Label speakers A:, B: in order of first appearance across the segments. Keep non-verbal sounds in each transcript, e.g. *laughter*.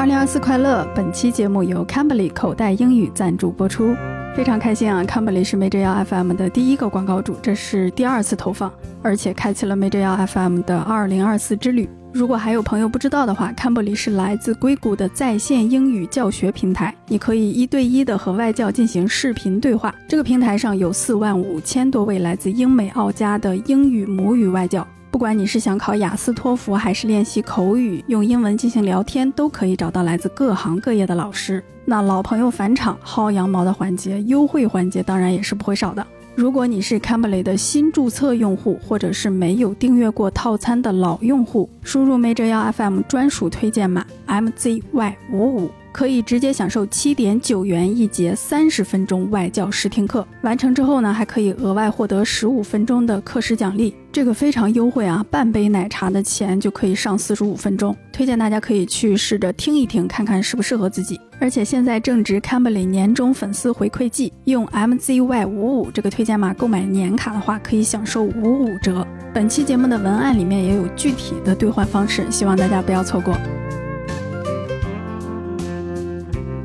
A: 二零二四快乐！本期节目由 Cambly 口袋英语赞助播出，非常开心啊！Cambly 是 Major FM 的第一个广告主，这是第二次投放，而且开启了 Major FM 的二零二四之旅。如果还有朋友不知道的话，Cambly 是来自硅谷的在线英语教学平台，你可以一对一的和外教进行视频对话。这个平台上有四万五千多位来自英美澳加的英语母语外教。不管你是想考雅思、托福，还是练习口语，用英文进行聊天，都可以找到来自各行各业的老师。那老朋友返场薅羊毛的环节，优惠环节当然也是不会少的。如果你是 Cambly 的新注册用户，或者是没有订阅过套餐的老用户，输入 Major 幺 FM 专属推荐码 MZY 五五。可以直接享受七点九元一节三十分钟外教试听课，完成之后呢，还可以额外获得十五分钟的课时奖励，这个非常优惠啊！半杯奶茶的钱就可以上四十五分钟，推荐大家可以去试着听一听，看看适不适合自己。而且现在正值 Cambly 年终粉丝回馈季，用 MZY 五五这个推荐码购买年卡的话，可以享受五五折。本期节目的文案里面也有具体的兑换方式，希望大家不要错过。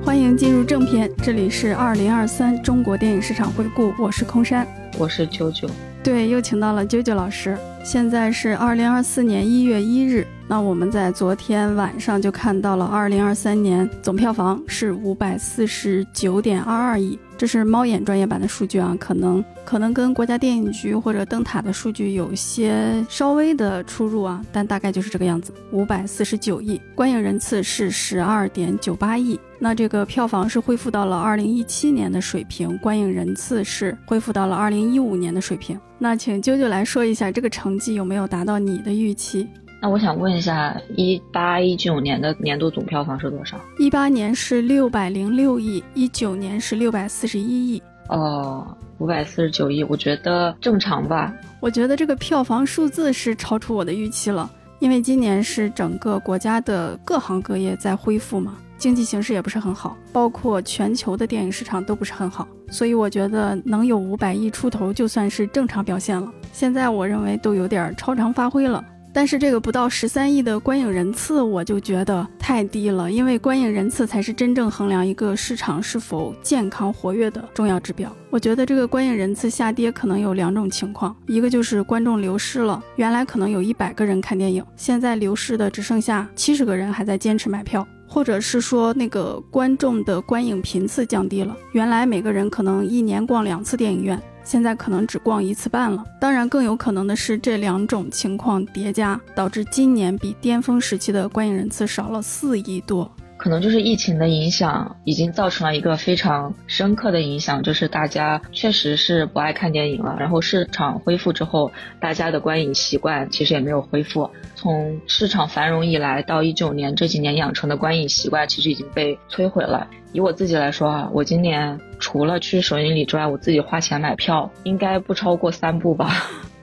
A: 欢迎进入正片，这里是二零二三中国电影市场回顾，我是空山，
B: 我是九九，
A: 对，又请到了九九老师。现在是二零二四年一月一日，那我们在昨天晚上就看到了二零二三年总票房是五百四十九点二二亿。这是猫眼专业版的数据啊，可能可能跟国家电影局或者灯塔的数据有些稍微的出入啊，但大概就是这个样子。五百四十九亿，观影人次是十二点九八亿，那这个票房是恢复到了二零一七年的水平，观影人次是恢复到了二零一五年的水平。那请啾啾来说一下这个成绩有没有达到你的预期？
B: 那我想问一下，一八一九年的年度总票房是多少？
A: 一八年是六百零六亿，一九年是六百四十一亿。
B: 哦，五百四十九亿，我觉得正常吧。
A: 我觉得这个票房数字是超出我的预期了，因为今年是整个国家的各行各业在恢复嘛，经济形势也不是很好，包括全球的电影市场都不是很好，所以我觉得能有五百亿出头就算是正常表现了。现在我认为都有点超常发挥了。但是这个不到十三亿的观影人次，我就觉得太低了，因为观影人次才是真正衡量一个市场是否健康活跃的重要指标。我觉得这个观影人次下跌可能有两种情况，一个就是观众流失了，原来可能有一百个人看电影，现在流失的只剩下七十个人还在坚持买票，或者是说那个观众的观影频次降低了，原来每个人可能一年逛两次电影院。现在可能只逛一次半了，当然更有可能的是这两种情况叠加，导致今年比巅峰时期的观影人次少了四亿多。
B: 可能就是疫情的影响，已经造成了一个非常深刻的影响，就是大家确实是不爱看电影了。然后市场恢复之后，大家的观影习惯其实也没有恢复。从市场繁荣以来到一九年这几年养成的观影习惯，其实已经被摧毁了。以我自己来说啊，我今年除了去首映礼之外，我自己花钱买票应该不超过三部吧。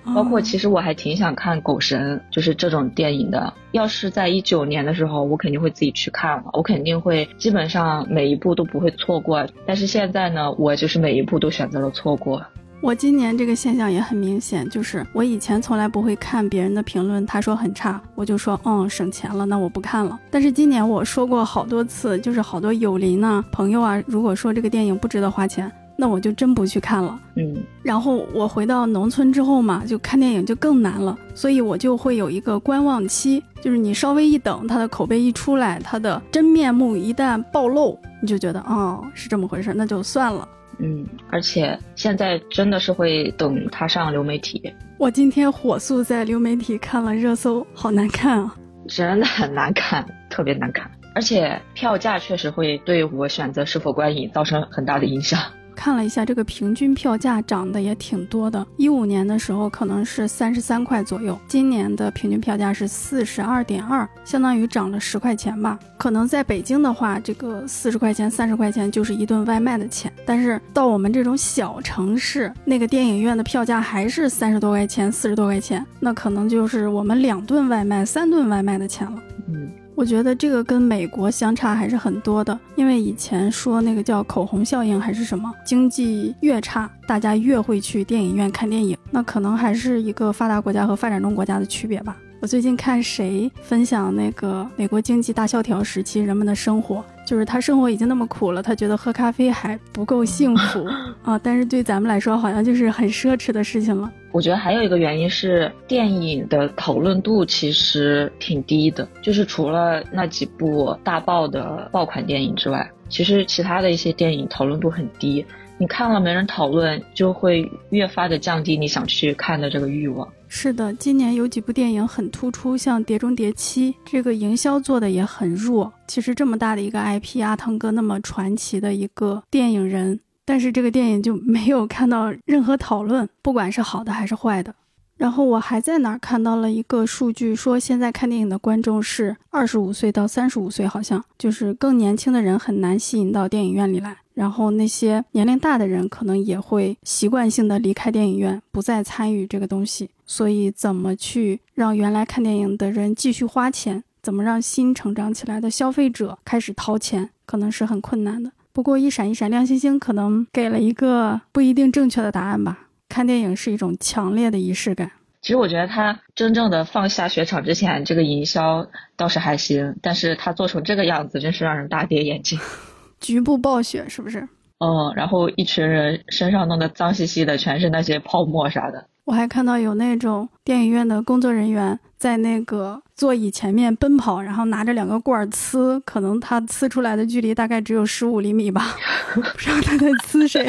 B: 包括其实我还挺想看《狗神》，就是这种电影的。要是在一九年的时候，我肯定会自己去看了，我肯定会基本上每一部都不会错过。但是现在呢，我就是每一部都选择了错过。
A: 我今年这个现象也很明显，就是我以前从来不会看别人的评论，他说很差，我就说嗯省钱了，那我不看了。但是今年我说过好多次，就是好多友邻呢、朋友啊，如果说这个电影不值得花钱。那我就真不去看了，
B: 嗯，
A: 然后我回到农村之后嘛，就看电影就更难了，所以我就会有一个观望期，就是你稍微一等，它的口碑一出来，它的真面目一旦暴露，你就觉得哦是这么回事，那就算了，
B: 嗯，而且现在真的是会等它上流媒体。
A: 我今天火速在流媒体看了热搜，好难看啊，*laughs*
B: 真的很难看，特别难看，而且票价确实会对我选择是否观影造成很大的影响。
A: 看了一下，这个平均票价涨得也挺多的。一五年的时候可能是三十三块左右，今年的平均票价是四十二点二，相当于涨了十块钱吧。可能在北京的话，这个四十块钱、三十块钱就是一顿外卖的钱。但是到我们这种小城市，那个电影院的票价还是三十多块钱、四十多块钱，那可能就是我们两顿外卖、三顿外卖的钱了。
B: 嗯。
A: 我觉得这个跟美国相差还是很多的，因为以前说那个叫口红效应还是什么，经济越差，大家越会去电影院看电影，那可能还是一个发达国家和发展中国家的区别吧。我最近看谁分享那个美国经济大萧条时期人们的生活，就是他生活已经那么苦了，他觉得喝咖啡还不够幸福 *laughs* 啊。但是对咱们来说，好像就是很奢侈的事情了。
B: 我觉得还有一个原因是电影的讨论度其实挺低的，就是除了那几部大爆的爆款电影之外，其实其他的一些电影讨论度很低。你看了没人讨论，就会越发的降低你想去看的这个欲望。
A: 是的，今年有几部电影很突出，像《碟中谍七》，这个营销做的也很弱。其实这么大的一个 IP，阿汤哥那么传奇的一个电影人，但是这个电影就没有看到任何讨论，不管是好的还是坏的。然后我还在哪儿看到了一个数据，说现在看电影的观众是二十五岁到三十五岁，好像就是更年轻的人很难吸引到电影院里来。然后那些年龄大的人可能也会习惯性的离开电影院，不再参与这个东西。所以怎么去让原来看电影的人继续花钱？怎么让新成长起来的消费者开始掏钱？可能是很困难的。不过一闪一闪亮星星可能给了一个不一定正确的答案吧。看电影是一种强烈的仪式感。
B: 其实我觉得他真正的放下雪场之前，这个营销倒是还行，但是他做成这个样子，真是让人大跌眼镜。*laughs*
A: 局部暴雪是不是？
B: 嗯，然后一群人身上弄得脏兮兮的，全是那些泡沫啥的。
A: 我还看到有那种电影院的工作人员在那个座椅前面奔跑，然后拿着两个罐儿呲，可能他呲出来的距离大概只有十五厘米吧，*laughs* 不知道他在呲谁。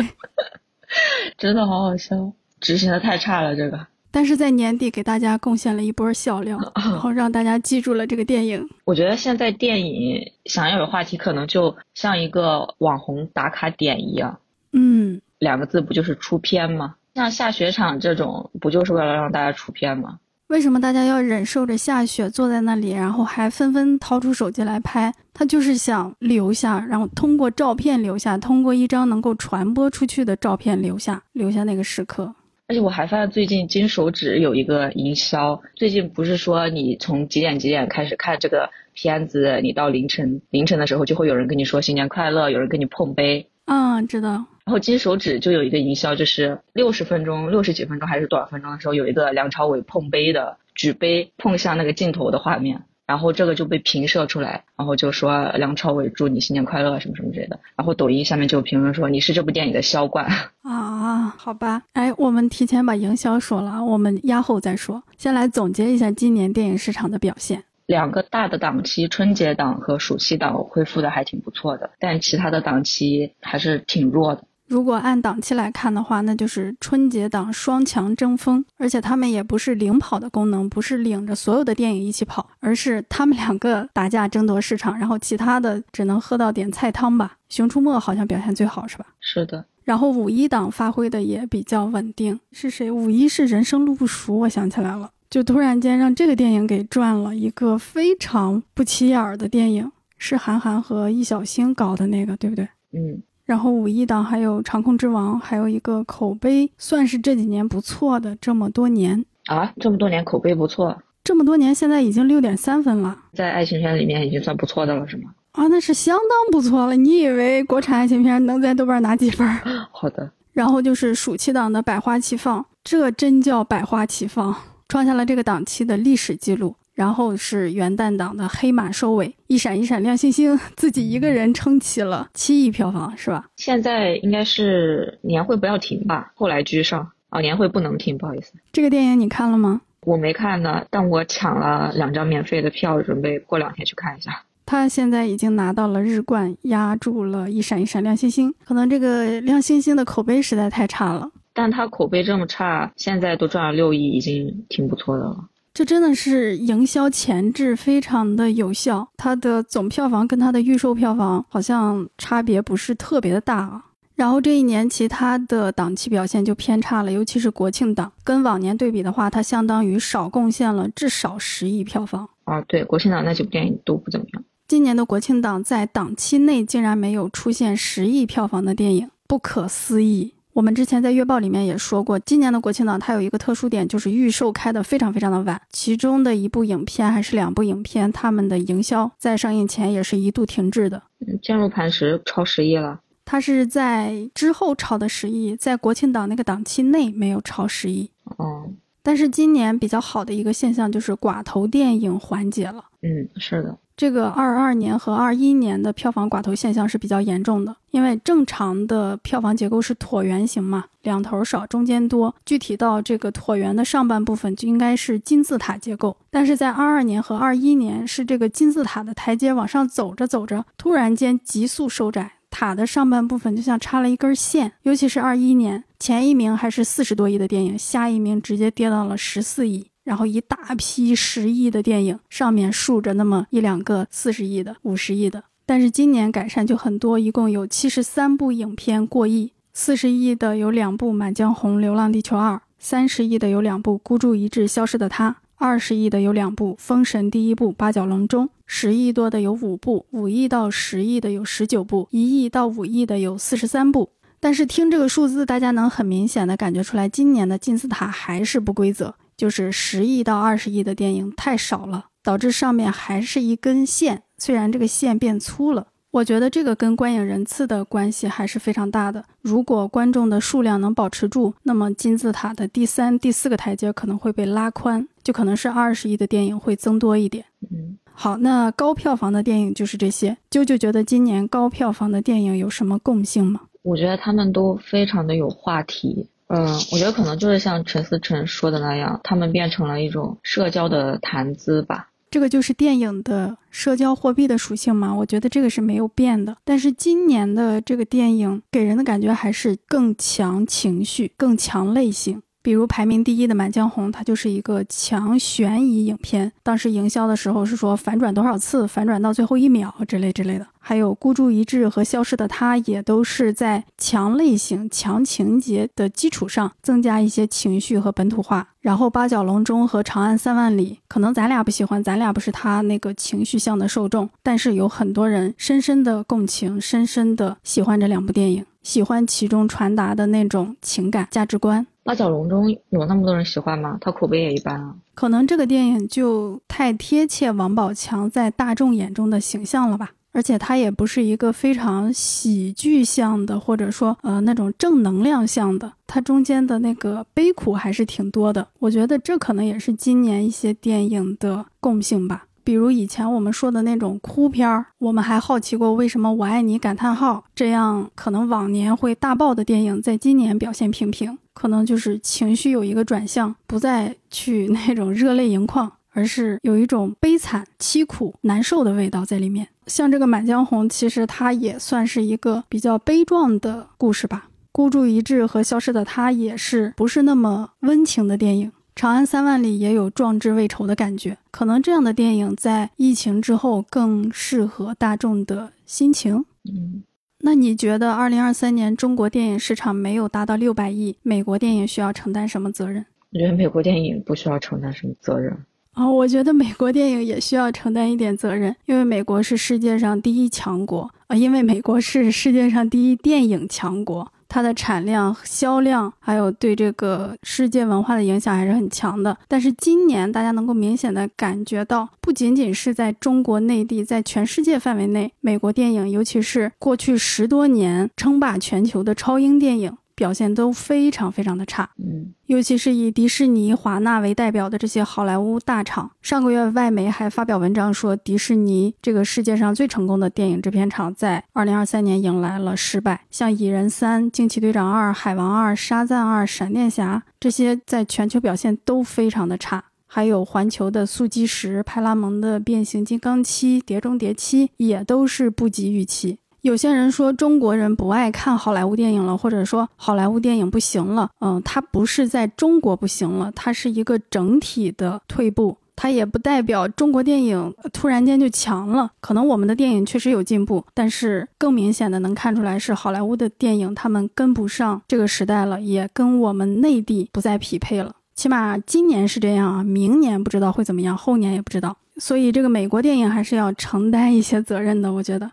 A: *laughs*
B: 真的好好笑，执行的太差了这个。
A: 但是在年底给大家贡献了一波笑料，*laughs* 然后让大家记住了这个电影。
B: 我觉得现在电影想要有话题，可能就像一个网红打卡点一样。
A: 嗯，
B: 两个字不就是出片吗？像下雪场这种，不就是为了让大家出片吗？
A: 为什么大家要忍受着下雪坐在那里，然后还纷纷掏出手机来拍？他就是想留下，然后通过照片留下，通过一张能够传播出去的照片留下，留下那个时刻。
B: 而且我还发现最近金手指有一个营销，最近不是说你从几点几点开始看这个片子，你到凌晨凌晨的时候就会有人跟你说新年快乐，有人跟你碰杯。
A: 嗯，知道。
B: 然后金手指就有一个营销，就是六十分钟、六十几分钟还是多少分钟的时候，有一个梁朝伟碰杯的举杯碰向那个镜头的画面。然后这个就被平射出来，然后就说梁朝伟祝你新年快乐什么什么之类的。然后抖音下面就评论说你是这部电影的销冠 *laughs*
A: 啊，好吧，哎，我们提前把营销说了，我们压后再说。先来总结一下今年电影市场的表现。
B: 两个大的档期，春节档和暑期档恢复的还挺不错的，但其他的档期还是挺弱的。
A: 如果按档期来看的话，那就是春节档双强争锋，而且他们也不是领跑的功能，不是领着所有的电影一起跑，而是他们两个打架争夺市场，然后其他的只能喝到点菜汤吧。《熊出没》好像表现最好，是吧？
B: 是的。
A: 然后五一档发挥的也比较稳定，是谁？五一是《人生路不熟》，我想起来了，就突然间让这个电影给赚了一个非常不起眼的电影，是韩寒和易小星搞的那个，对不对？
B: 嗯。
A: 然后五一档还有《长空之王》，还有一个口碑算是这几年不错的，这么多年
B: 啊，这么多年口碑不错，
A: 这么多年现在已经六点三分了，
B: 在爱情片里面已经算不错的了，是吗？
A: 啊，那是相当不错了。你以为国产爱情片能在豆瓣拿几分？*laughs*
B: 好的。
A: 然后就是暑期档的《百花齐放》，这真叫百花齐放，创下了这个档期的历史记录。然后是元旦档的黑马收尾，一闪一闪亮星星，自己一个人撑起了七亿票房，是吧？
B: 现在应该是年会不要停吧，后来居上啊，年会不能停，不好意思。
A: 这个电影你看了吗？
B: 我没看呢，但我抢了两张免费的票，准备过两天去看一下。
A: 他现在已经拿到了日冠，压住了一闪一闪亮星星。可能这个亮星星的口碑实在太差了，
B: 但他口碑这么差，现在都赚了六亿，已经挺不错的了。
A: 这真的是营销前置非常的有效，它的总票房跟它的预售票房好像差别不是特别的大啊。然后这一年其他的档期表现就偏差了，尤其是国庆档，跟往年对比的话，它相当于少贡献了至少十亿票房
B: 啊。对，国庆档那几部电影都不怎么样。
A: 今年的国庆档在档期内竟然没有出现十亿票房的电影，不可思议。我们之前在月报里面也说过，今年的国庆档它有一个特殊点，就是预售开的非常非常的晚。其中的一部影片还是两部影片，他们的营销在上映前也是一度停滞的。
B: 嗯，坚如磐石超十亿了。
A: 它是在之后超的十亿，在国庆档那个档期内没有超十亿。
B: 哦，
A: 但是今年比较好的一个现象就是寡头电影缓解了。
B: 嗯，是的。
A: 这个二二年和二一年的票房寡头现象是比较严重的，因为正常的票房结构是椭圆形嘛，两头少，中间多。具体到这个椭圆的上半部分就应该是金字塔结构，但是在二二年和二一年是这个金字塔的台阶往上走着走着，突然间急速收窄，塔的上半部分就像插了一根线。尤其是二一年前一名还是四十多亿的电影，下一名直接跌到了十四亿。然后一大批十亿的电影上面竖着那么一两个四十亿的、五十亿的，但是今年改善就很多，一共有七十三部影片过亿，四十亿的有两部《满江红》《流浪地球二》，三十亿的有两部《孤注一掷》《消失的她》，二十亿的有两部《封神》第一部《八角笼中》，十亿多的有五部，五亿到十亿的有十九部，一亿到五亿的有四十三部。但是听这个数字，大家能很明显的感觉出来，今年的金字塔还是不规则。就是十亿到二十亿的电影太少了，导致上面还是一根线，虽然这个线变粗了。我觉得这个跟观影人次的关系还是非常大的。如果观众的数量能保持住，那么金字塔的第三、第四个台阶可能会被拉宽，就可能是二十亿的电影会增多一点。
B: 嗯，
A: 好，那高票房的电影就是这些。啾啾觉得今年高票房的电影有什么共性吗？
B: 我觉得他们都非常的有话题。嗯，我觉得可能就是像陈思诚说的那样，他们变成了一种社交的谈资吧。
A: 这个就是电影的社交货币的属性嘛？我觉得这个是没有变的。但是今年的这个电影给人的感觉还是更强情绪、更强类型。比如排名第一的《满江红》，它就是一个强悬疑影片。当时营销的时候是说反转多少次，反转到最后一秒之类之类的。还有《孤注一掷》和《消失的她》也都是在强类型、强情节的基础上增加一些情绪和本土化。然后《八角笼中》和《长安三万里》，可能咱俩不喜欢，咱俩不是他那个情绪向的受众，但是有很多人深深的共情，深深的喜欢这两部电影，喜欢其中传达的那种情感价值观。
B: 八角笼中有那么多人喜欢吗？他口碑也一般啊。
A: 可能这个电影就太贴切王宝强在大众眼中的形象了吧。而且它也不是一个非常喜剧向的，或者说呃那种正能量向的，它中间的那个悲苦还是挺多的。我觉得这可能也是今年一些电影的共性吧。比如以前我们说的那种哭片儿，我们还好奇过为什么《我爱你》感叹号这样可能往年会大爆的电影，在今年表现平平，可能就是情绪有一个转向，不再去那种热泪盈眶，而是有一种悲惨、凄苦、难受的味道在里面。像这个《满江红》，其实它也算是一个比较悲壮的故事吧。《孤注一掷》和《消失的她》也是不是那么温情的电影。《长安三万里》也有壮志未酬的感觉，可能这样的电影在疫情之后更适合大众的心情。
B: 嗯，
A: 那你觉得二零二三年中国电影市场没有达到六百亿，美国电影需要承担什么责任？
B: 我觉得美国电影不需要承担什么责任。
A: 啊，我觉得美国电影也需要承担一点责任，因为美国是世界上第一强国啊，因为美国是世界上第一电影强国。它的产量、销量，还有对这个世界文化的影响还是很强的。但是今年大家能够明显的感觉到，不仅仅是在中国内地，在全世界范围内，美国电影，尤其是过去十多年称霸全球的超英电影。表现都非常非常的差，
B: 嗯，
A: 尤其是以迪士尼、华纳为代表的这些好莱坞大厂，上个月外媒还发表文章说，迪士尼这个世界上最成功的电影制片厂，在二零二三年迎来了失败。像《蚁人三》《惊奇队长二》《海王二》《沙赞二》《闪电侠》这些，在全球表现都非常的差。还有环球的《速激十》、派拉蒙的《变形金刚七》《碟中谍七》，也都是不及预期。有些人说中国人不爱看好莱坞电影了，或者说好莱坞电影不行了。嗯，它不是在中国不行了，它是一个整体的退步。它也不代表中国电影突然间就强了。可能我们的电影确实有进步，但是更明显的能看出来是好莱坞的电影他们跟不上这个时代了，也跟我们内地不再匹配了。起码今年是这样啊，明年不知道会怎么样，后年也不知道。所以这个美国电影还是要承担一些责任的，我觉得。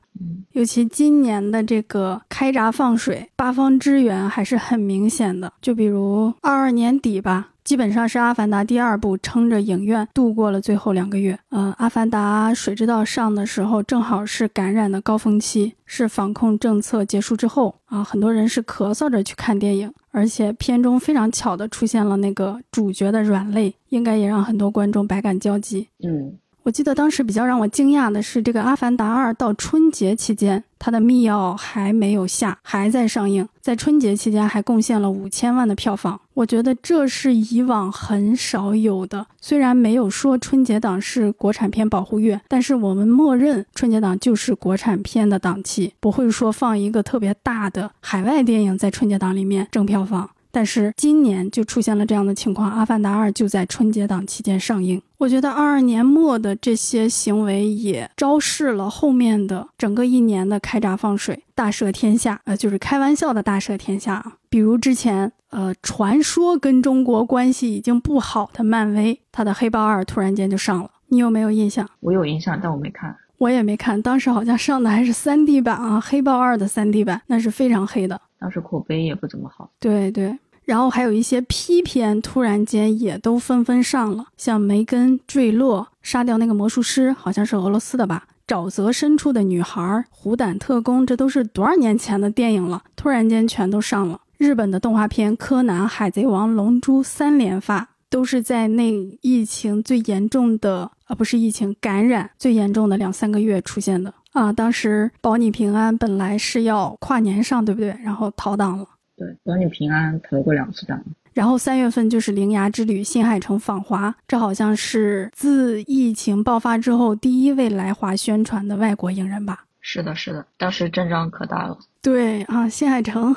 A: 尤其今年的这个开闸放水，八方支援还是很明显的。就比如二二年底吧，基本上是《阿凡达》第二部撑着影院度过了最后两个月。呃，《阿凡达：水之道》上的时候，正好是感染的高峰期，是防控政策结束之后啊，很多人是咳嗽着去看电影。而且片中非常巧的出现了那个主角的软肋，应该也让很多观众百感交集。
B: 嗯。
A: 我记得当时比较让我惊讶的是，这个《阿凡达二》到春节期间，它的密钥还没有下，还在上映，在春节期间还贡献了五千万的票房。我觉得这是以往很少有的。虽然没有说春节档是国产片保护月，但是我们默认春节档就是国产片的档期，不会说放一个特别大的海外电影在春节档里面挣票房。但是今年就出现了这样的情况，《阿凡达二》就在春节档期间上映。我觉得二二年末的这些行为也昭示了后面的整个一年的开闸放水、大赦天下，呃，就是开玩笑的大赦天下啊。比如之前，呃，传说跟中国关系已经不好的漫威，它的《黑豹二》突然间就上了，你有没有印象？
B: 我有印象，但我没看。
A: 我也没看，当时好像上的还是 3D 版啊，《黑豹二》的 3D 版，那是非常黑的。
B: 当时口碑也不怎么好，
A: 对对，然后还有一些 P 片，突然间也都纷纷上了，像梅根坠落、杀掉那个魔术师，好像是俄罗斯的吧？沼泽深处的女孩、虎胆特工，这都是多少年前的电影了，突然间全都上了。日本的动画片《柯南》《海贼王》《龙珠》三连发，都是在那疫情最严重的啊，不是疫情感染最严重的两三个月出现的。啊，当时保你平安本来是要跨年上，对不对？然后逃档了。
B: 对，保你平安逃过两次档。
A: 然后三月份就是《铃芽之旅》新海诚访华，这好像是自疫情爆发之后第一位来华宣传的外国影人吧？
B: 是的，是的，当时阵仗可大了。
A: 对啊，新海诚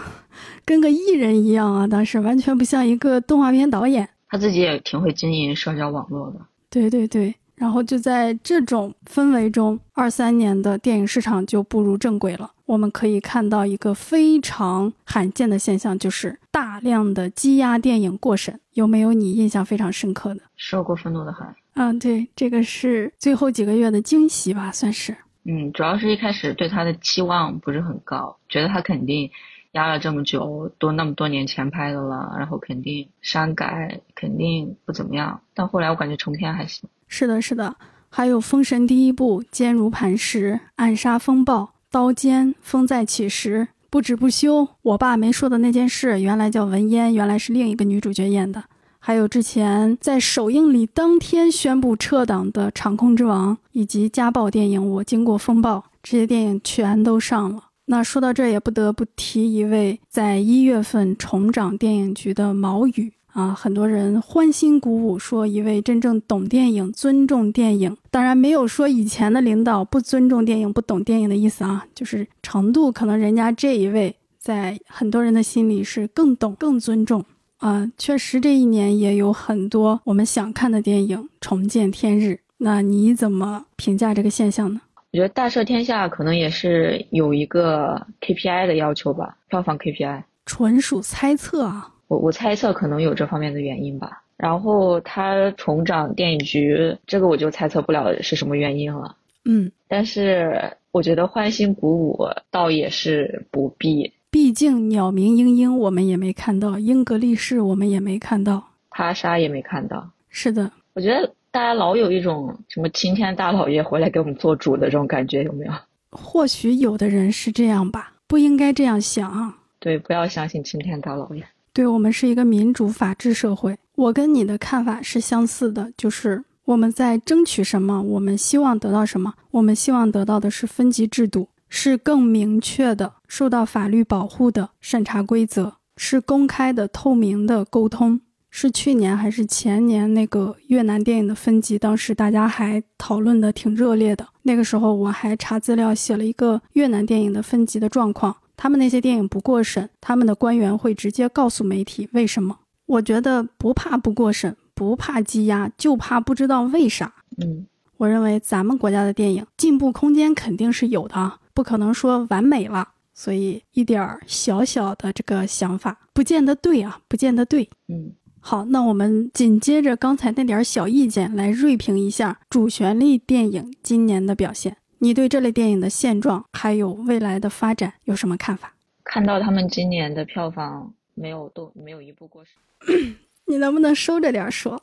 A: 跟个艺人一样啊，当时完全不像一个动画片导演。
B: 他自己也挺会经营社交网络的。
A: 对对对。然后就在这种氛围中，二三年的电影市场就步入正轨了。我们可以看到一个非常罕见的现象，就是大量的积压电影过审。有没有你印象非常深刻的？
B: 受过愤怒的很。
A: 嗯，对，这个是最后几个月的惊喜吧，算是。
B: 嗯，主要是一开始对他的期望不是很高，觉得他肯定。压了这么久，都那么多年前拍的了，然后肯定删改，肯定不怎么样。但后来我感觉成片还行。
A: 是的，是的，还有《封神》第一部《坚如磐石》《暗杀风暴》《刀尖》《风再起时》《不止不休》。我爸没说的那件事，原来叫文嫣，原来是另一个女主角演的。还有之前在首映礼当天宣布撤档的《长空之王》，以及家暴电影《我经过风暴》，这些电影全都上了。那说到这，也不得不提一位在一月份重掌电影局的毛宇啊，很多人欢欣鼓舞，说一位真正懂电影、尊重电影。当然没有说以前的领导不尊重电影、不懂电影的意思啊，就是程度可能人家这一位在很多人的心里是更懂、更尊重啊。确实这一年也有很多我们想看的电影重见天日。那你怎么评价这个现象呢？
B: 我觉得大赦天下可能也是有一个 KPI 的要求吧，票房 KPI，
A: 纯属猜测啊。
B: 我我猜测可能有这方面的原因吧。然后他重掌电影局，这个我就猜测不了是什么原因了。
A: 嗯，
B: 但是我觉得欢欣鼓舞倒也是不必，
A: 毕竟鸟鸣莺莺我们也没看到，英格力士我们也没看到，
B: 他杀也没看到。
A: 是的，
B: 我觉得。大家老有一种什么青天大老爷回来给我们做主的这种感觉，有没有？
A: 或许有的人是这样吧，不应该这样想啊。
B: 对，不要相信青天大老爷。
A: 对我们是一个民主法治社会，我跟你的看法是相似的，就是我们在争取什么，我们希望得到什么，我们希望得到的是分级制度，是更明确的、受到法律保护的审查规则，是公开的、透明的沟通。是去年还是前年那个越南电影的分级？当时大家还讨论的挺热烈的。那个时候我还查资料写了一个越南电影的分级的状况。他们那些电影不过审，他们的官员会直接告诉媒体为什么。我觉得不怕不过审，不怕积压，就怕不知道为啥。
B: 嗯，
A: 我认为咱们国家的电影进步空间肯定是有的，不可能说完美了。所以一点小小的这个想法，不见得对啊，不见得对。
B: 嗯。
A: 好，那我们紧接着刚才那点小意见来锐评一下主旋律电影今年的表现。你对这类电影的现状还有未来的发展有什么看法？*clears throat*
B: 看到他们今年的票房没有都没有一部过审，*clears throat*
A: 你能不能收着点说？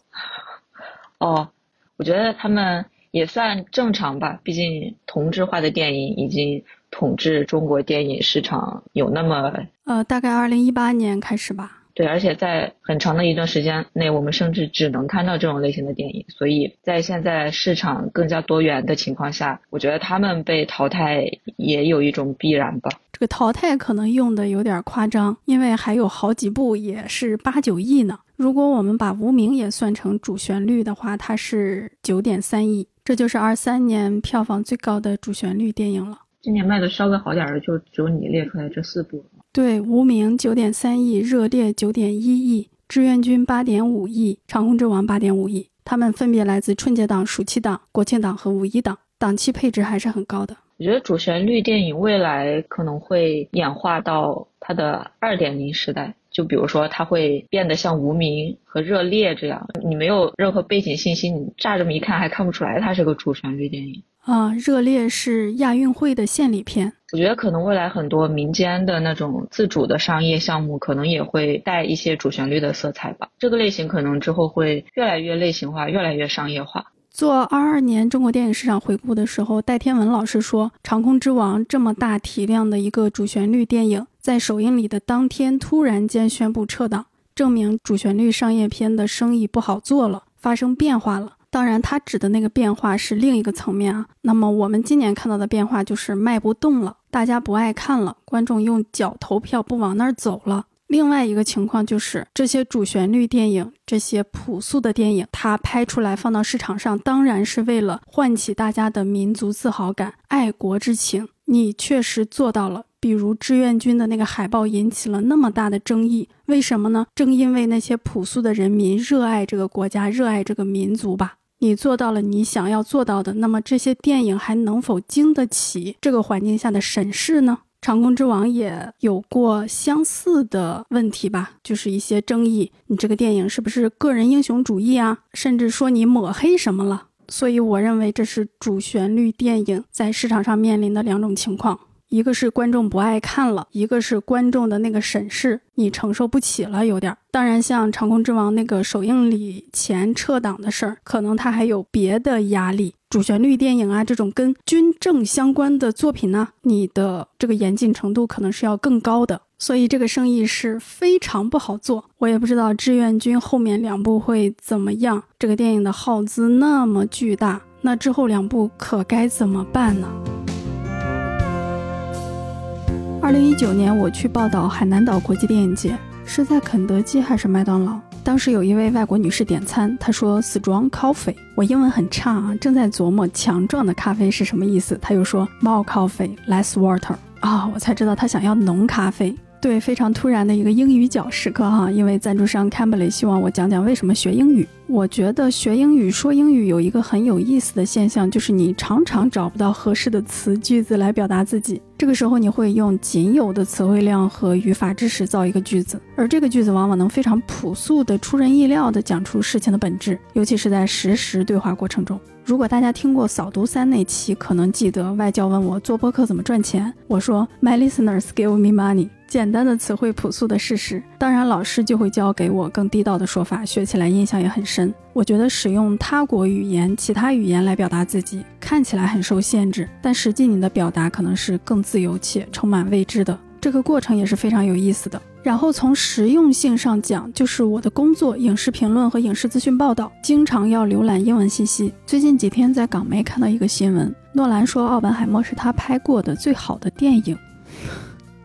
A: *laughs*
B: 哦，我觉得他们也算正常吧，毕竟同质化的电影已经统治中国电影市场有那么……
A: 呃，大概二零一八年开始吧。
B: 对，而且在很长的一段时间内，我们甚至只能看到这种类型的电影。所以在现在市场更加多元的情况下，我觉得他们被淘汰也有一种必然吧。
A: 这个淘汰可能用的有点夸张，因为还有好几部也是八九亿呢。如果我们把《无名》也算成主旋律的话，它是九点三亿，这就是二三年票房最高的主旋律电影了。
B: 今年卖的稍微好点的，就只有你列出来这四部。
A: 对，《无名》九点三亿，《热烈》九点一亿，《志愿军》八点五亿，《长空之王》八点五亿。他们分别来自春节档、暑期档、国庆档和五一档，档期配置还是很高的。
B: 我觉得主旋律电影未来可能会演化到它的二点零时代。就比如说，它会变得像无名和热烈这样，你没有任何背景信息，你乍这么一看还看不出来它是个主旋律电影
A: 啊。热烈是亚运会的献礼片，
B: 我觉得可能未来很多民间的那种自主的商业项目，可能也会带一些主旋律的色彩吧。这个类型可能之后会越来越类型化，越来越商业化。
A: 做二二年中国电影市场回顾的时候，戴天文老师说，《长空之王》这么大体量的一个主旋律电影，在首映礼的当天突然间宣布撤档，证明主旋律商业片的生意不好做了，发生变化了。当然，他指的那个变化是另一个层面啊。那么我们今年看到的变化就是卖不动了，大家不爱看了，观众用脚投票不往那儿走了。另外一个情况就是，这些主旋律电影、这些朴素的电影，它拍出来放到市场上，当然是为了唤起大家的民族自豪感、爱国之情。你确实做到了，比如志愿军的那个海报引起了那么大的争议，为什么呢？正因为那些朴素的人民热爱这个国家、热爱这个民族吧。你做到了你想要做到的，那么这些电影还能否经得起这个环境下的审视呢？长空之王也有过相似的问题吧，就是一些争议。你这个电影是不是个人英雄主义啊？甚至说你抹黑什么了？所以我认为这是主旋律电影在市场上面临的两种情况。一个是观众不爱看了，一个是观众的那个审视你承受不起了，有点。当然，像《长空之王》那个首映礼前撤档的事儿，可能他还有别的压力。主旋律电影啊，这种跟军政相关的作品呢，你的这个严谨程度可能是要更高的，所以这个生意是非常不好做。我也不知道志愿军后面两部会怎么样。这个电影的耗资那么巨大，那之后两部可该怎么办呢？二零一九年，我去报道海南岛国际电影节，是在肯德基还是麦当劳？当时有一位外国女士点餐，她说 “strong coffee”，我英文很差啊，正在琢磨“强壮的咖啡”是什么意思。她又说 “more coffee, less water”，啊，我才知道她想要浓咖啡。对，非常突然的一个英语角时刻哈，因为赞助商 Cambly 希望我讲讲为什么学英语。我觉得学英语、说英语有一个很有意思的现象，就是你常常找不到合适的词句子来表达自己。这个时候，你会用仅有的词汇量和语法知识造一个句子，而这个句子往往能非常朴素的、出人意料的讲出事情的本质，尤其是在实时对话过程中。如果大家听过扫读三那期，可能记得外教问我做播客怎么赚钱，我说 My listeners give me money。简单的词汇，朴素的事实。当然，老师就会教给我更地道的说法，学起来印象也很深。我觉得使用他国语言、其他语言来表达自己，看起来很受限制，但实际你的表达可能是更自由且充满未知的。这个过程也是非常有意思的。然后从实用性上讲，就是我的工作，影视评论和影视资讯报道，经常要浏览英文信息。最近几天在港媒看到一个新闻，诺兰说《奥本海默》是他拍过的最好的电影。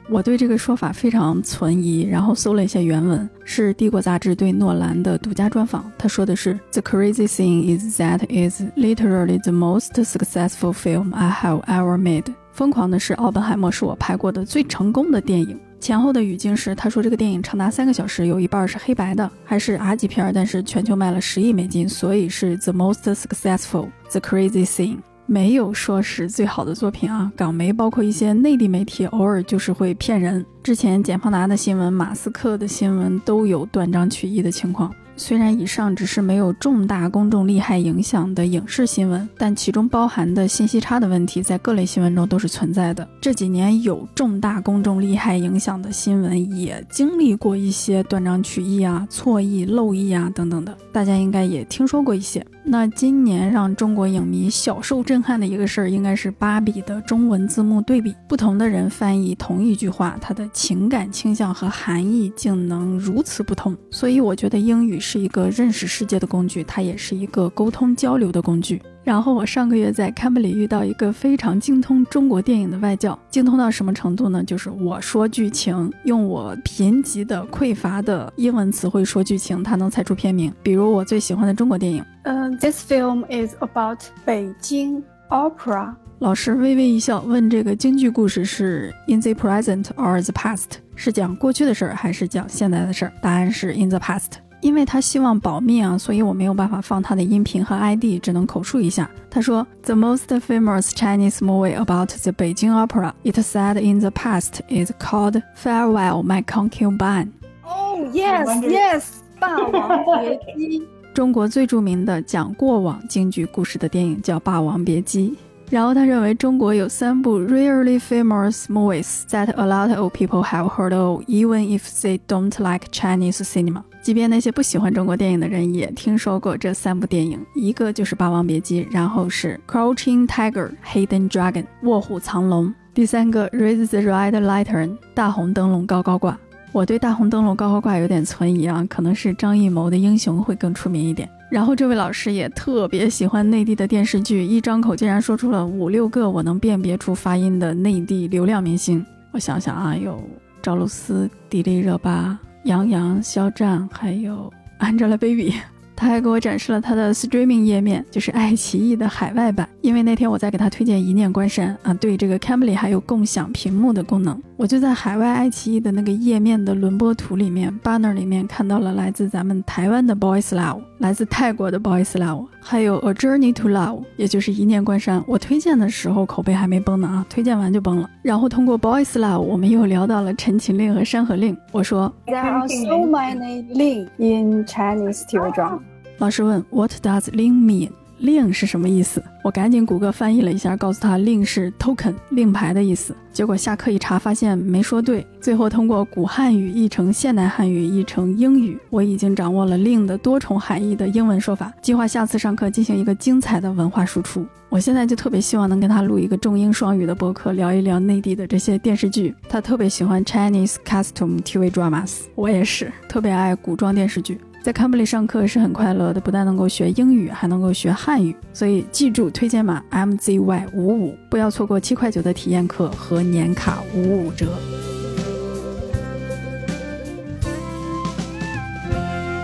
A: 我对这个说法非常存疑，然后搜了一下原文，是《帝国》杂志对诺兰的独家专访。他说的是：“The crazy thing is that is literally the most successful film I have ever made。”疯狂的是，《奥本海默》是我拍过的最成功的电影。前后的语境是，他说这个电影长达三个小时，有一半是黑白的，还是 R 级片，但是全球卖了十亿美金，所以是 the most successful。The crazy thing。没有说是最好的作品啊，港媒包括一些内地媒体偶尔就是会骗人。之前简胖达的新闻、马斯克的新闻都有断章取义的情况。虽然以上只是没有重大公众利害影响的影视新闻，但其中包含的信息差的问题在各类新闻中都是存在的。这几年有重大公众利害影响的新闻，也经历过一些断章取义啊、错译、漏译啊等等的，大家应该也听说过一些。那今年让中国影迷小受震撼的一个事儿，应该是《芭比》的中文字幕对比，不同的人翻译同一句话，它的情感倾向和含义竟能如此不同。所以我觉得英语是一个认识世界的工具，它也是一个沟通交流的工具。然后我上个月在 c a m b r i 遇到一个非常精通中国电影的外教，精通到什么程度呢？就是我说剧情，用我贫瘠的匮乏的英文词汇说剧情，他能猜出片名。比如我最喜欢的中国电影，
C: 嗯，This film is about 北京 Opera。
A: 老师微微一笑，问这个京剧故事是 In the present or the past？是讲过去的事儿还是讲现在的事儿？答案是 In the past。因为他希望保密啊，所以我没有办法放他的音频和 ID，只能口述一下。他说：“The most famous Chinese movie about the Beijing Opera, it said in the past, is called Farewell, My Concubine。”
C: Oh yes, yes，霸王别姬。
A: 中国最着名的讲过往京剧故事的电影叫《霸王别姬》。然后他认为中国有三部 really *laughs* famous movies that a lot of people have heard of, even if they don't like Chinese cinema。 即便那些不喜欢中国电影的人也听说过这三部电影，一个就是《霸王别姬》，然后是《Crouching Tiger, Hidden Dragon》卧虎藏龙，第三个《Raise the Red Lantern》大红灯笼高高挂。我对大红灯笼高高挂有点存疑啊，可能是张艺谋的英雄会更出名一点。然后这位老师也特别喜欢内地的电视剧，一张口竟然说出了五六个我能辨别出发音的内地流量明星。我想想啊，有赵露思、迪丽热巴、杨洋、肖战，还有 Angelababy。*laughs* 他还给我展示了他的 streaming 页面，就是爱奇艺的海外版。因为那天我在给他推荐《一念关山》啊，对这个 Cambly 还有共享屏幕的功能，我就在海外爱奇艺的那个页面的轮播图里面，banner 里面看到了来自咱们台湾的 Boys Love，来自泰国的 Boys Love，还有 A Journey to Love，也就是《一念关山》。我推荐的时候口碑还没崩呢啊，推荐完就崩了。然后通过 Boys Love，我们又聊到了《陈情令》和《山河令》。我说
C: There are so many Ling in Chinese TV drama。
A: 老师问：“What does ling mean？” 令是什么意思？我赶紧谷歌翻译了一下，告诉他令是 token 令牌的意思。结果下课一查，发现没说对。最后通过古汉语译成现代汉语，译成英语，我已经掌握了令的多重含义的英文说法。计划下次上课进行一个精彩的文化输出。我现在就特别希望能跟他录一个中英双语的播客，聊一聊内地的这些电视剧。他特别喜欢 Chinese costume TV dramas，我也是特别爱古装电视剧。在 Cambly 上课是很快乐的，不但能够学英语，还能够学汉语。所以记住推荐码 MZY 五五，不要错过七块九的体验课和年卡五五折。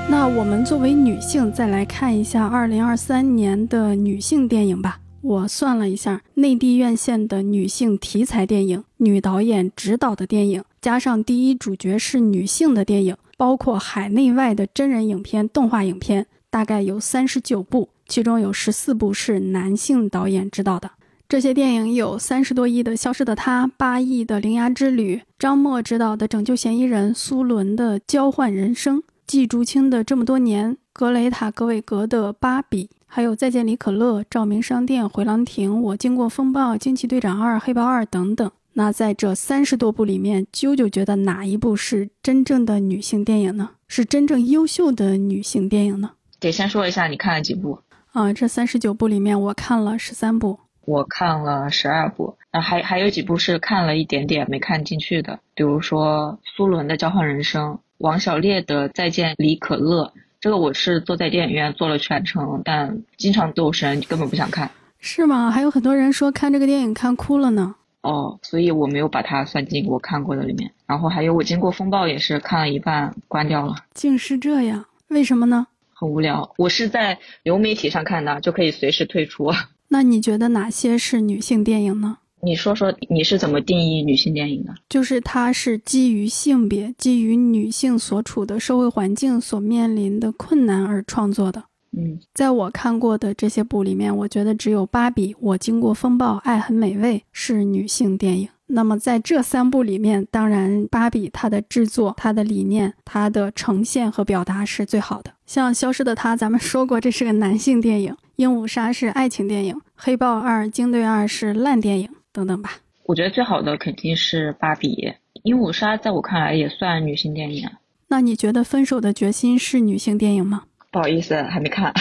A: 那我们作为女性，再来看一下二零二三年的女性电影吧。我算了一下，内地院线的女性题材电影、女导演执导的电影，加上第一主角是女性的电影。包括海内外的真人影片、动画影片，大概有三十九部，其中有十四部是男性导演执导的。这些电影有三十多亿的《消失的她》，八亿的《铃芽之旅》，张默执导的《拯救嫌疑人》，苏伦的《交换人生》，季竹青的《这么多年》，格雷塔·格韦格的《芭比》，还有《再见李可乐》，照明商店，《回廊亭》，我经过风暴，《惊奇队长二》，《黑豹二》等等。那在这三十多部里面，啾啾觉得哪一部是真正的女性电影呢？是真正优秀的女性电影呢？
B: 得先说一下你看了几部
A: 啊？这三十九部里面，我看了十三部，
B: 我看了十二部，啊，还还有几部是看了一点点没看进去的，比如说苏伦的《交换人生》，王小烈的《再见李可乐》，这个我是坐在电影院坐了全程，但经常走神，根本不想看。
A: 是吗？还有很多人说看这个电影看哭了呢。
B: 哦，所以我没有把它算进我看过的里面。然后还有我经过风暴也是看了一半关掉了。
A: 竟是这样，为什么呢？
B: 很无聊。我是在流媒体上看的，就可以随时退出。*laughs*
A: 那你觉得哪些是女性电影呢？
B: 你说说你是怎么定义女性电影的？
A: 就是它是基于性别、基于女性所处的社会环境所面临的困难而创作的。
B: 嗯，
A: 在我看过的这些部里面，我觉得只有《芭比》《我经过风暴》《爱很美味》是女性电影。那么在这三部里面，当然芭比它的制作、它的理念、它的呈现和表达是最好的。像《消失的她》，咱们说过这是个男性电影；《鹦鹉杀》是爱情电影；《黑豹二》《惊队二》是烂电影，等等吧。
B: 我觉得最好的肯定是芭比，《鹦鹉杀》在我看来也算女性电影。
A: 那你觉得《分手的决心》是女性电影吗？
B: 不好意思，还没看。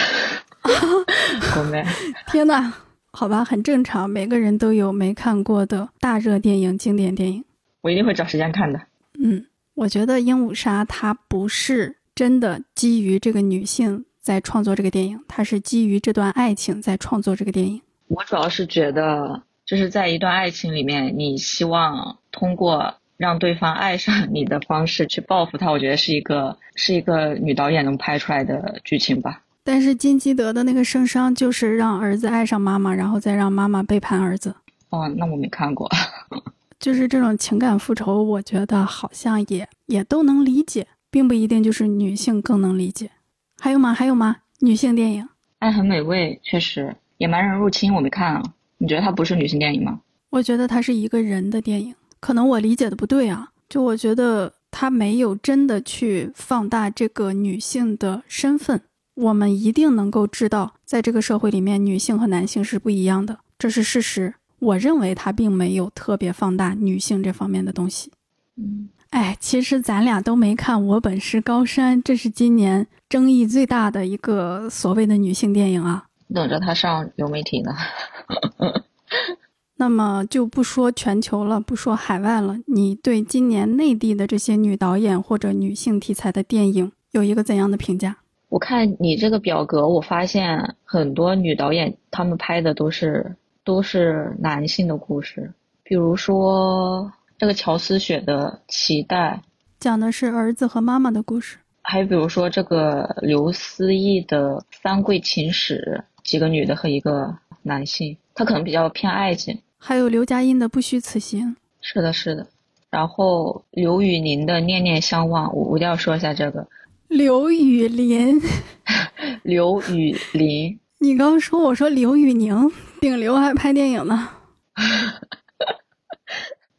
B: *laughs* 我没。
A: 天呐！好吧，很正常，每个人都有没看过的大热电影、经典电影。
B: 我一定会找时间看的。
A: 嗯，我觉得《鹦鹉杀》它不是真的基于这个女性在创作这个电影，它是基于这段爱情在创作这个电影。
B: 我主要是觉得，就是在一段爱情里面，你希望通过让对方爱上你的方式去报复他，我觉得是一个是一个女导演能拍出来的剧情吧。
A: 但是金基德的那个圣伤就是让儿子爱上妈妈，然后再让妈妈背叛儿子。
B: 哦，那我没看过。*laughs*
A: 就是这种情感复仇，我觉得好像也也都能理解，并不一定就是女性更能理解。还有吗？还有吗？女性电影《
B: 爱很美味》确实，《野蛮人入侵》我没看啊。你觉得它不是女性电影吗？
A: 我觉得它是一个人的电影，可能我理解的不对啊。就我觉得他没有真的去放大这个女性的身份。我们一定能够知道，在这个社会里面，女性和男性是不一样的，这是事实。我认为他并没有特别放大女性这方面的东西。
B: 嗯，
A: 哎，其实咱俩都没看《我本是高山》，这是今年争议最大的一个所谓的女性电影啊。
B: 等着他上流媒体呢。*laughs*
A: 那么就不说全球了，不说海外了，你对今年内地的这些女导演或者女性题材的电影有一个怎样的评价？
B: 我看你这个表格，我发现很多女导演她们拍的都是都是男性的故事，比如说这个乔思雪的《脐带》，
A: 讲的是儿子和妈妈的故事；
B: 还有比如说这个刘思义的《三桂情史》，几个女的和一个男性，他可能比较偏爱情；
A: 还有刘佳音的《不虚此行》，
B: 是的，是的。然后刘宇宁的《念念相忘》，我我一定要说一下这个。
A: 刘宇林，
B: 刘宇林，
A: 你刚说我说刘宇宁顶流还拍电影呢。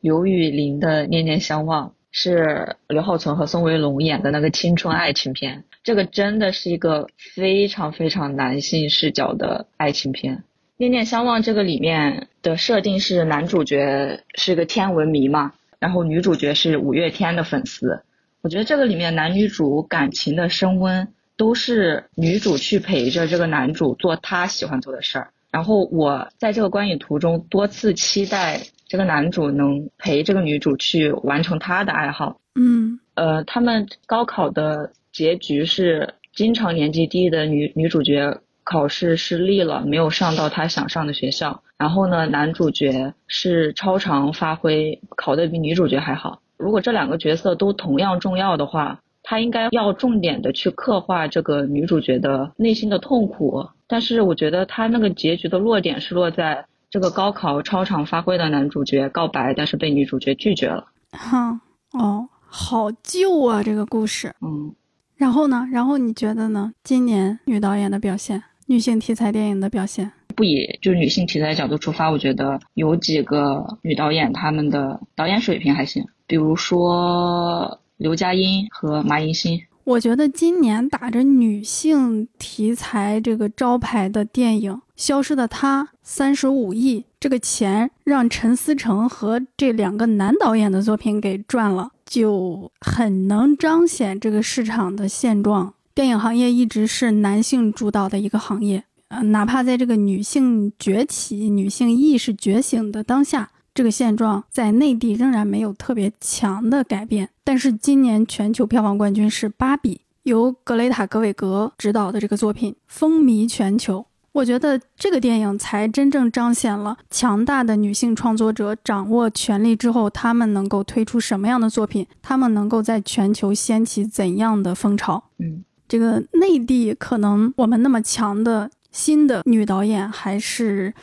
B: 刘宇林的《念念相忘》是刘浩存和宋威龙演的那个青春爱情片，这个真的是一个非常非常男性视角的爱情片。《念念相忘》这个里面的设定是男主角是个天文迷嘛，然后女主角是五月天的粉丝。我觉得这个里面男女主感情的升温，都是女主去陪着这个男主做他喜欢做的事儿。然后我在这个观影途中多次期待这个男主能陪这个女主去完成他的爱好。
A: 嗯，
B: 呃，他们高考的结局是经常年级第一的女女主角考试失利了，没有上到他想上的学校。然后呢，男主角是超常发挥，考得比女主角还好。如果这两个角色都同样重要的话，他应该要重点的去刻画这个女主角的内心的痛苦。但是我觉得他那个结局的落点是落在这个高考超常发挥的男主角告白，但是被女主角拒绝了。
A: 哈，哦，好旧啊这个故事。
B: 嗯，
A: 然后呢？然后你觉得呢？今年女导演的表现，女性题材电影的表现。
B: 不以就是女性题材角度出发，我觉得有几个女导演她们的导演水平还行，比如说刘嘉欣和马银新。
A: 我觉得今年打着女性题材这个招牌的电影《消失的她》三十五亿，这个钱让陈思诚和这两个男导演的作品给赚了，就很能彰显这个市场的现状。电影行业一直是男性主导的一个行业。呃，哪怕在这个女性崛起、女性意识觉醒的当下，这个现状在内地仍然没有特别强的改变。但是今年全球票房冠军是《芭比》，由格雷塔·格韦格执导的这个作品风靡全球。我觉得这个电影才真正彰显了强大的女性创作者掌握权力之后，她们能够推出什么样的作品，她们能够在全球掀起怎样的风潮。
B: 嗯，
A: 这个内地可能我们那么强的。新的女导演还是，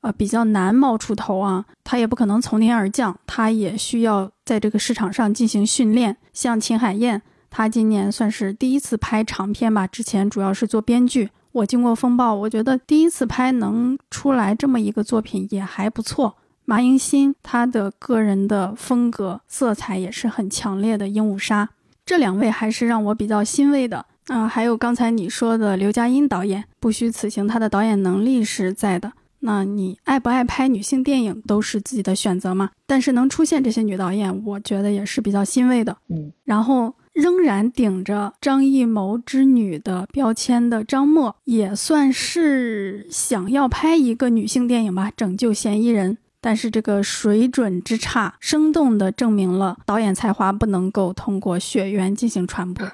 A: 呃，比较难冒出头啊。她也不可能从天而降，她也需要在这个市场上进行训练。像秦海燕，她今年算是第一次拍长片吧，之前主要是做编剧。我经过风暴，我觉得第一次拍能出来这么一个作品也还不错。马英新她的个人的风格色彩也是很强烈的，《鹦鹉杀》这两位还是让我比较欣慰的啊。还有刚才你说的刘嘉欣导演，不虚此行，他的导演能力是在的。那你爱不爱拍女性电影都是自己的选择嘛？但是能出现这些女导演，我觉得也是比较欣慰的。
B: 嗯，
A: 然后仍然顶着张艺谋之女的标签的张默，也算是想要拍一个女性电影吧，拯救嫌疑人。但是这个水准之差，生动地证明了导演才华不能够通过血缘进行传播。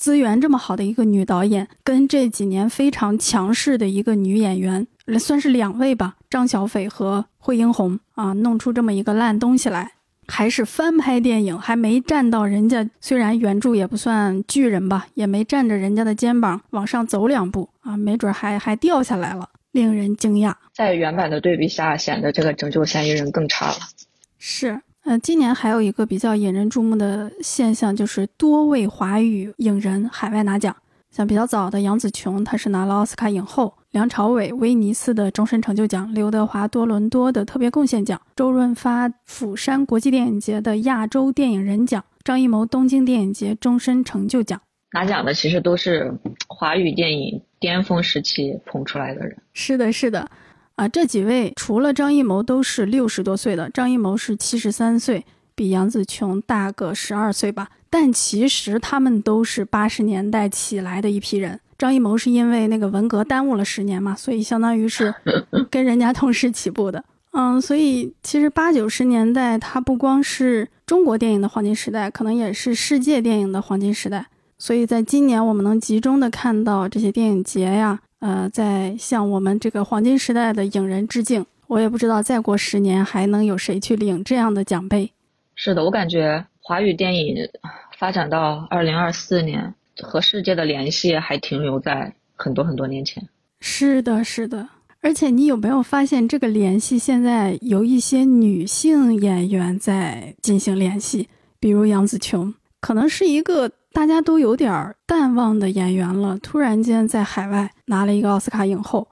A: 资源这么好的一个女导演，跟这几年非常强势的一个女演员，算是两位吧，张小斐和惠英红啊，弄出这么一个烂东西来，还是翻拍电影，还没站到人家，虽然原著也不算巨人吧，也没站着人家的肩膀往上走两步啊，没准还还掉下来了，令人惊讶。
B: 在原版的对比下，显得这个拯救嫌疑人更差了。
A: 是。呃，今年还有一个比较引人注目的现象，就是多位华语影人海外拿奖。像比较早的杨紫琼，她是拿了奥斯卡影后；梁朝伟威尼斯的终身成就奖，刘德华多伦多的特别贡献奖，周润发釜山国际电影节的亚洲电影人奖，张艺谋东京电影节终身成就奖。
B: 拿奖的其实都是华语电影巅峰时期捧出来的人。
A: 是的，是的。啊，这几位除了张艺谋都是六十多岁的，张艺谋是七十三岁，比杨紫琼大个十二岁吧。但其实他们都是八十年代起来的一批人。张艺谋是因为那个文革耽误了十年嘛，所以相当于是 *laughs* 跟人家同时起步的。嗯，所以其实八九十年代它不光是中国电影的黄金时代，可能也是世界电影的黄金时代。所以在今年我们能集中的看到这些电影节呀。呃，在向我们这个黄金时代的影人致敬。我也不知道再过十年还能有谁去领这样的奖杯。
B: 是的，我感觉华语电影发展到二零二四年，和世界的联系还停留在很多很多年前。
A: 是的，是的。而且你有没有发现，这个联系现在有一些女性演员在进行联系，比如杨紫琼，可能是一个。大家都有点淡忘的演员了，突然间在海外拿了一个奥斯卡影后，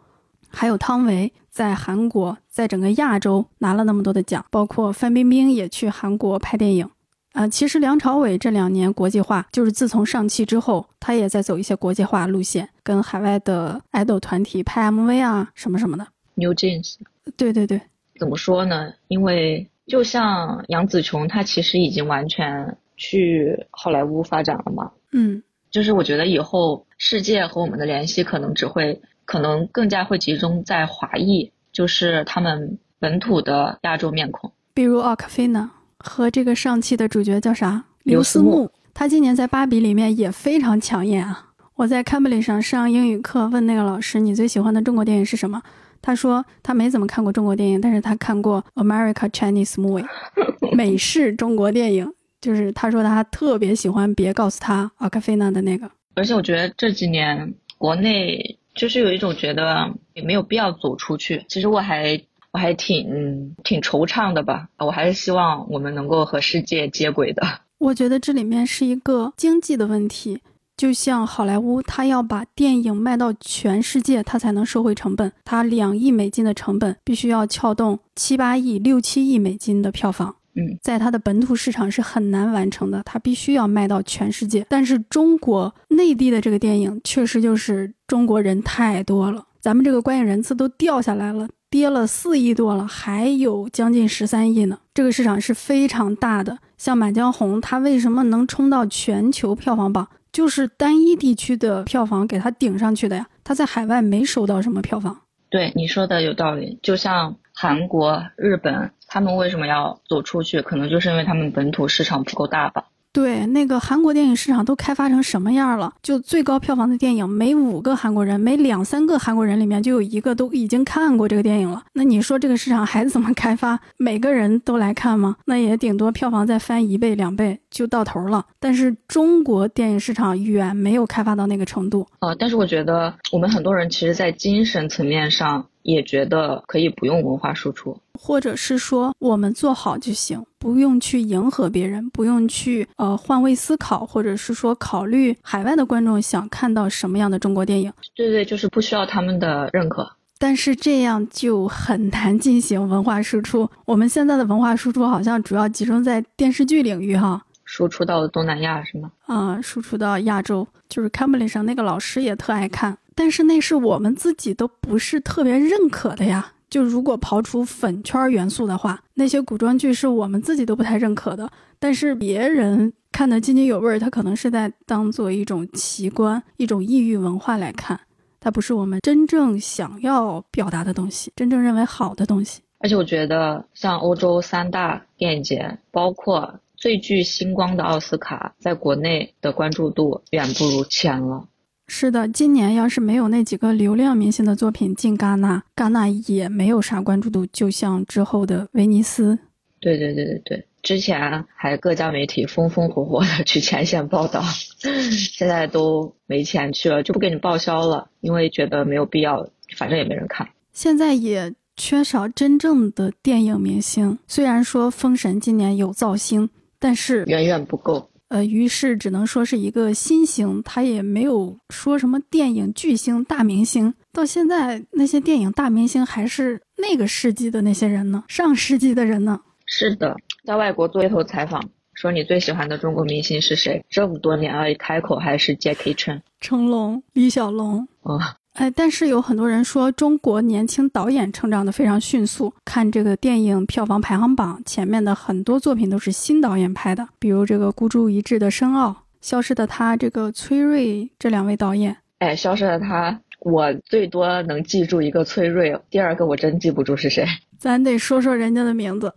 A: 还有汤唯在韩国，在整个亚洲拿了那么多的奖，包括范冰冰也去韩国拍电影。啊，其实梁朝伟这两年国际化，就是自从上汽之后，他也在走一些国际化路线，跟海外的爱豆团体拍 MV 啊什么什么的。
B: New Jeans。
A: 对对对。
B: 怎么说呢？因为就像杨紫琼，她其实已经完全。去好莱坞发展了吗？
A: 嗯，
B: 就是我觉得以后世界和我们的联系可能只会，可能更加会集中在华裔，就是他们本土的亚洲面孔，
A: 比如奥卡菲娜和这个上期的主角叫啥？刘思慕，他今年在芭比里面也非常抢眼啊！我在 Cambly 上上英语课，问那个老师你最喜欢的中国电影是什么？他说他没怎么看过中国电影，但是他看过 America Chinese Movie，*laughs* 美式中国电影。就是他说他特别喜欢，别告诉他阿卡菲娜的那个。
B: 而且我觉得这几年国内就是有一种觉得也没有必要走出去。其实我还我还挺挺惆怅的吧。我还是希望我们能够和世界接轨的。*laughs*
A: 我觉得这里面是一个经济的问题。就像好莱坞，他要把电影卖到全世界，他才能收回成本。他两亿美金的成本，必须要撬动七八亿、六七亿美金的票房。在它的本土市场是很难完成的，它必须要卖到全世界。但是中国内地的这个电影确实就是中国人太多了，咱们这个观影人次都掉下来了，跌了四亿多了，还有将近十三亿呢。这个市场是非常大的。像《满江红》，它为什么能冲到全球票房榜？就是单一地区的票房给它顶上去的呀。它在海外没收到什么票房。
B: 对你说的有道理，就像韩国、日本。他们为什么要走出去？可能就是因为他们本土市场不够大吧。
A: 对，那个韩国电影市场都开发成什么样了？就最高票房的电影，每五个韩国人，每两三个韩国人里面就有一个都已经看过这个电影了。那你说这个市场还怎么开发？每个人都来看吗？那也顶多票房再翻一倍两倍就到头了。但是中国电影市场远没有开发到那个程度。
B: 呃，但是我觉得我们很多人其实，在精神层面上。也觉得可以不用文化输出，
A: 或者是说我们做好就行，不用去迎合别人，不用去呃换位思考，或者是说考虑海外的观众想看到什么样的中国电影。
B: 对对，就是不需要他们的认可。
A: 但是这样就很难进行文化输出。我们现在的文化输出好像主要集中在电视剧领域，哈，
B: 输出到东南亚是吗？
A: 啊，输出到亚洲，就是 Cambly 上那个老师也特爱看，但是那是我们自己都不是特别认可的呀。就如果刨除粉圈元素的话，那些古装剧是我们自己都不太认可的，但是别人看得津津有味儿，他可能是在当做一种奇观、一种异域文化来看。它不是我们真正想要表达的东西，真正认为好的东西。
B: 而且我觉得，像欧洲三大电影节，包括最具星光的奥斯卡，在国内的关注度远不如前了。
A: 是的，今年要是没有那几个流量明星的作品进戛纳，戛纳也没有啥关注度。就像之后的威尼斯。
B: 对对对对对，之前还各家媒体风风火火的去前线报道，*laughs* 现在都没钱去了，就不给你报销了，因为觉得没有必要，反正也没人看。
A: 现在也缺少真正的电影明星，虽然说《封神》今年有造星，但是
B: 远远不够。
A: 呃，于是只能说是一个新星，他也没有说什么电影巨星、大明星。到现在，那些电影大明星还是那个世纪的那些人呢，上世纪的人呢。
B: 是的，在外国做一头采访，说你最喜欢的中国明星是谁？这么多年了，一开口还是 Jackie Chan、
A: 成龙、李小龙。
B: 哦，
A: 哎，但是有很多人说中国年轻导演成长的非常迅速。看这个电影票房排行榜，前面的很多作品都是新导演拍的，比如这个孤注一掷的申奥、消失的他，这个崔瑞这两位导演。
B: 哎，消失的他，我最多能记住一个崔瑞，第二个我真记不住是谁。
A: 咱得说说人家的名字。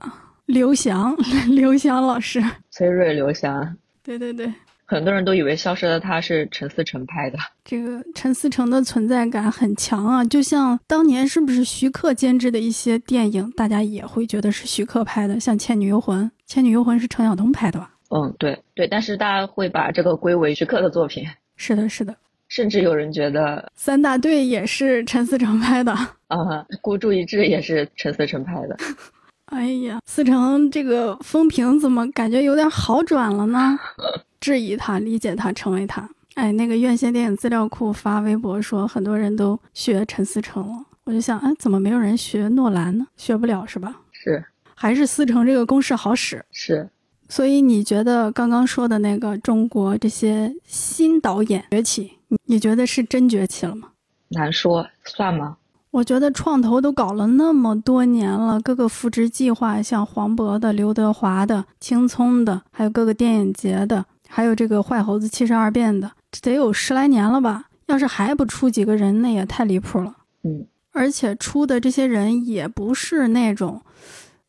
A: 刘翔，*laughs* 刘翔老师，
B: 崔瑞，刘翔，
A: 对对对，
B: 很多人都以为《消失的她》是陈思诚拍的。
A: 这个陈思诚的存在感很强啊，就像当年是不是徐克监制的一些电影，大家也会觉得是徐克拍的，像《倩女幽魂》，《倩女幽魂》是陈晓东拍的吧？
B: 嗯，对对，但是大家会把这个归为徐克的作品。
A: 是的，是的，
B: 甚至有人觉得《
A: 三大队》也是陈思诚拍的。*laughs*
B: 啊，孤注一掷也是陈思诚拍的。*laughs*
A: 哎呀，思成这个风评怎么感觉有点好转了呢？*laughs* 质疑他，理解他，成为他。哎，那个院线电影资料库发微博说，很多人都学陈思诚了。我就想，哎，怎么没有人学诺兰呢？学不了是吧？
B: 是，
A: 还是思成这个公式好使？
B: 是。
A: 所以你觉得刚刚说的那个中国这些新导演崛起，你你觉得是真崛起了吗？
B: 难说，算吗？
A: 我觉得创投都搞了那么多年了，各个扶植计划，像黄渤的、刘德华的、青葱的，还有各个电影节的，还有这个坏猴子七十二变的，得有十来年了吧？要是还不出几个人，那也太离谱了。
B: 嗯，
A: 而且出的这些人也不是那种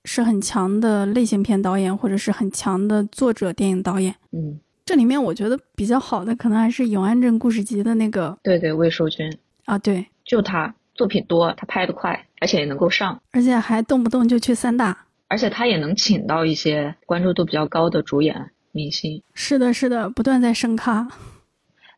A: 是很强的类型片导演，或者是很强的作者电影导演。
B: 嗯，
A: 这里面我觉得比较好的，可能还是《永安镇故事集》的那个。
B: 对对，魏淑君
A: 啊，对，
B: 就他。作品多，他拍得快，而且也能够上，
A: 而且还动不动就去三大，
B: 而且他也能请到一些关注度比较高的主演明星。
A: 是的，是的，不断在升咖。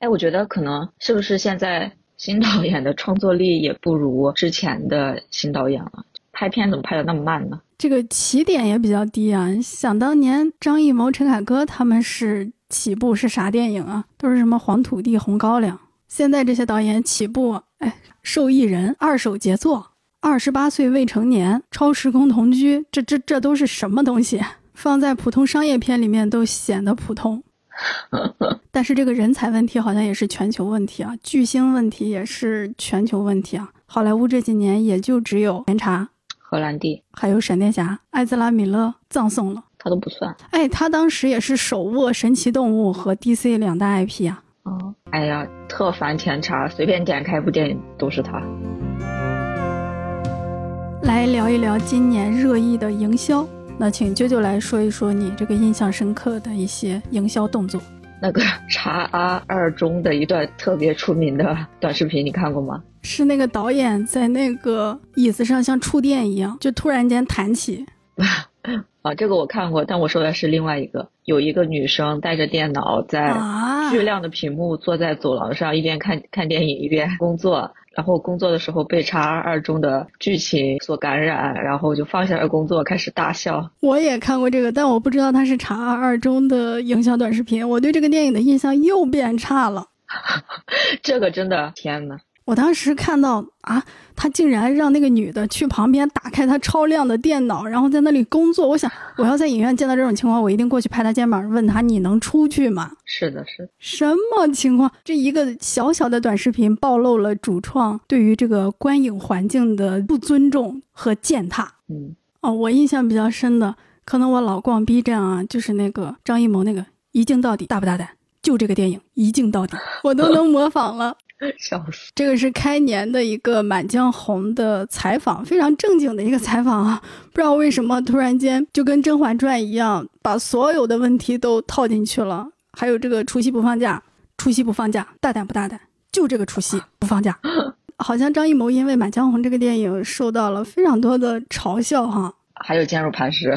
B: 哎，我觉得可能是不是现在新导演的创作力也不如之前的新导演了？拍片怎么拍的那么慢呢？
A: 这个起点也比较低啊！想当年张艺谋、陈凯歌他们是起步是啥电影啊？都是什么黄土地、红高粱。现在这些导演起步，哎。受益人二手杰作，二十八岁未成年，超时空同居，这这这都是什么东西？放在普通商业片里面都显得普通。*laughs* 但是这个人才问题好像也是全球问题啊，巨星问题也是全球问题啊。好莱坞这几年也就只有《甜茶》、
B: 荷兰弟，
A: 还有闪电侠，艾兹拉·米勒葬送了，
B: 他都不算。
A: 哎，他当时也是手握神奇动物和 DC 两大 IP 啊。
B: 哦，哎呀，特烦甜茶，随便点开一部电影都是他。
A: 来聊一聊今年热议的营销，那请舅舅来说一说你这个印象深刻的一些营销动作。
B: 那个茶阿二中的一段特别出名的短视频，你看过吗？
A: 是那个导演在那个椅子上像触电一样，就突然间弹起。*laughs*
B: 啊，这个我看过，但我说的是另外一个，有一个女生带着电脑在巨亮的屏幕坐在走廊上，一边看看电影一边工作，然后工作的时候被《查二二》中的剧情所感染，然后就放下了工作，开始大笑。
A: 我也看过这个，但我不知道它是《查二二》中的营销短视频，我对这个电影的印象又变差了。*laughs*
B: 这个真的，天呐，
A: 我当时看到啊，他竟然让那个女的去旁边打开他超亮的电脑，然后在那里工作。我想，我要在影院见到这种情况，我一定过去拍他肩膀，问他：“你能出去吗？”
B: 是的，是的
A: 什么情况？这一个小小的短视频暴露了主创对于这个观影环境的不尊重和践踏。
B: 嗯，
A: 哦，我印象比较深的，可能我老逛 B 站啊，就是那个张艺谋那个一镜到底，大不大胆？就这个电影一镜到底，我都能模仿了。*laughs*
B: 笑死！
A: 这个是开年的一个《满江红》的采访，非常正经的一个采访啊！不知道为什么突然间就跟《甄嬛传》一样，把所有的问题都套进去了。还有这个除夕不放假，除夕不放假，大胆不大胆？就这个除夕不放假，*laughs* 好像张艺谋因为《满江红》这个电影受到了非常多的嘲笑哈。
B: 还有坚如磐石。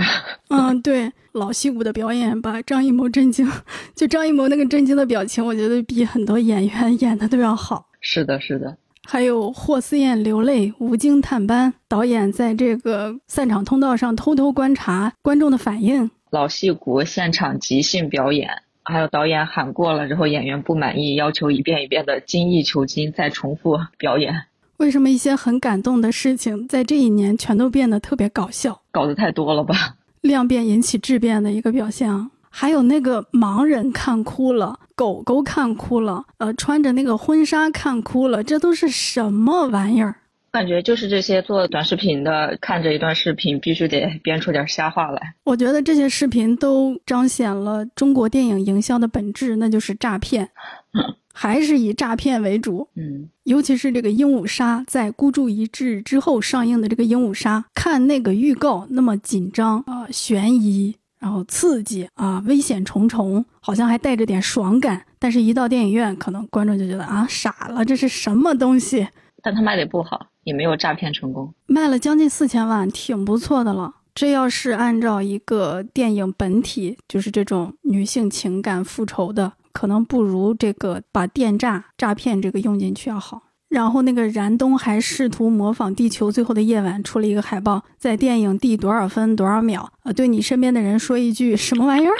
A: 嗯，对。老戏骨的表演把张艺谋震惊，*laughs* 就张艺谋那个震惊的表情，我觉得比很多演员演的都要好。
B: 是的，是的。
A: 还有霍思燕流泪，吴京探班，导演在这个散场通道上偷偷观察 *laughs* 观众的反应。
B: 老戏骨现场即兴表演，还有导演喊过了之后，演员不满意，要求一遍一遍的精益求精，再重复表演。
A: 为什么一些很感动的事情在这一年全都变得特别搞笑？
B: 搞得太多了吧？
A: 量变引起质变的一个表现啊！还有那个盲人看哭了，狗狗看哭了，呃，穿着那个婚纱看哭了，这都是什么玩意儿？
B: 感觉就是这些做短视频的，看着一段视频必须得编出点瞎话来。
A: 我觉得这些视频都彰显了中国电影营销的本质，那就是诈骗。*laughs* 还是以诈骗为主，
B: 嗯，
A: 尤其是这个《鹦鹉杀》在孤注一掷之后上映的这个《鹦鹉杀》，看那个预告那么紧张啊，悬疑，然后刺激啊，危险重重，好像还带着点爽感。但是，一到电影院，可能观众就觉得啊，傻了，这是什么东西？
B: 但他卖的不好，也没有诈骗成功，
A: 卖了将近四千万，挺不错的了。这要是按照一个电影本体，就是这种女性情感复仇的。可能不如这个把电诈诈骗这个用进去要好。然后那个燃冬还试图模仿《地球最后的夜晚》，出了一个海报，在电影第多少分多少秒，呃，对你身边的人说一句什么玩意儿？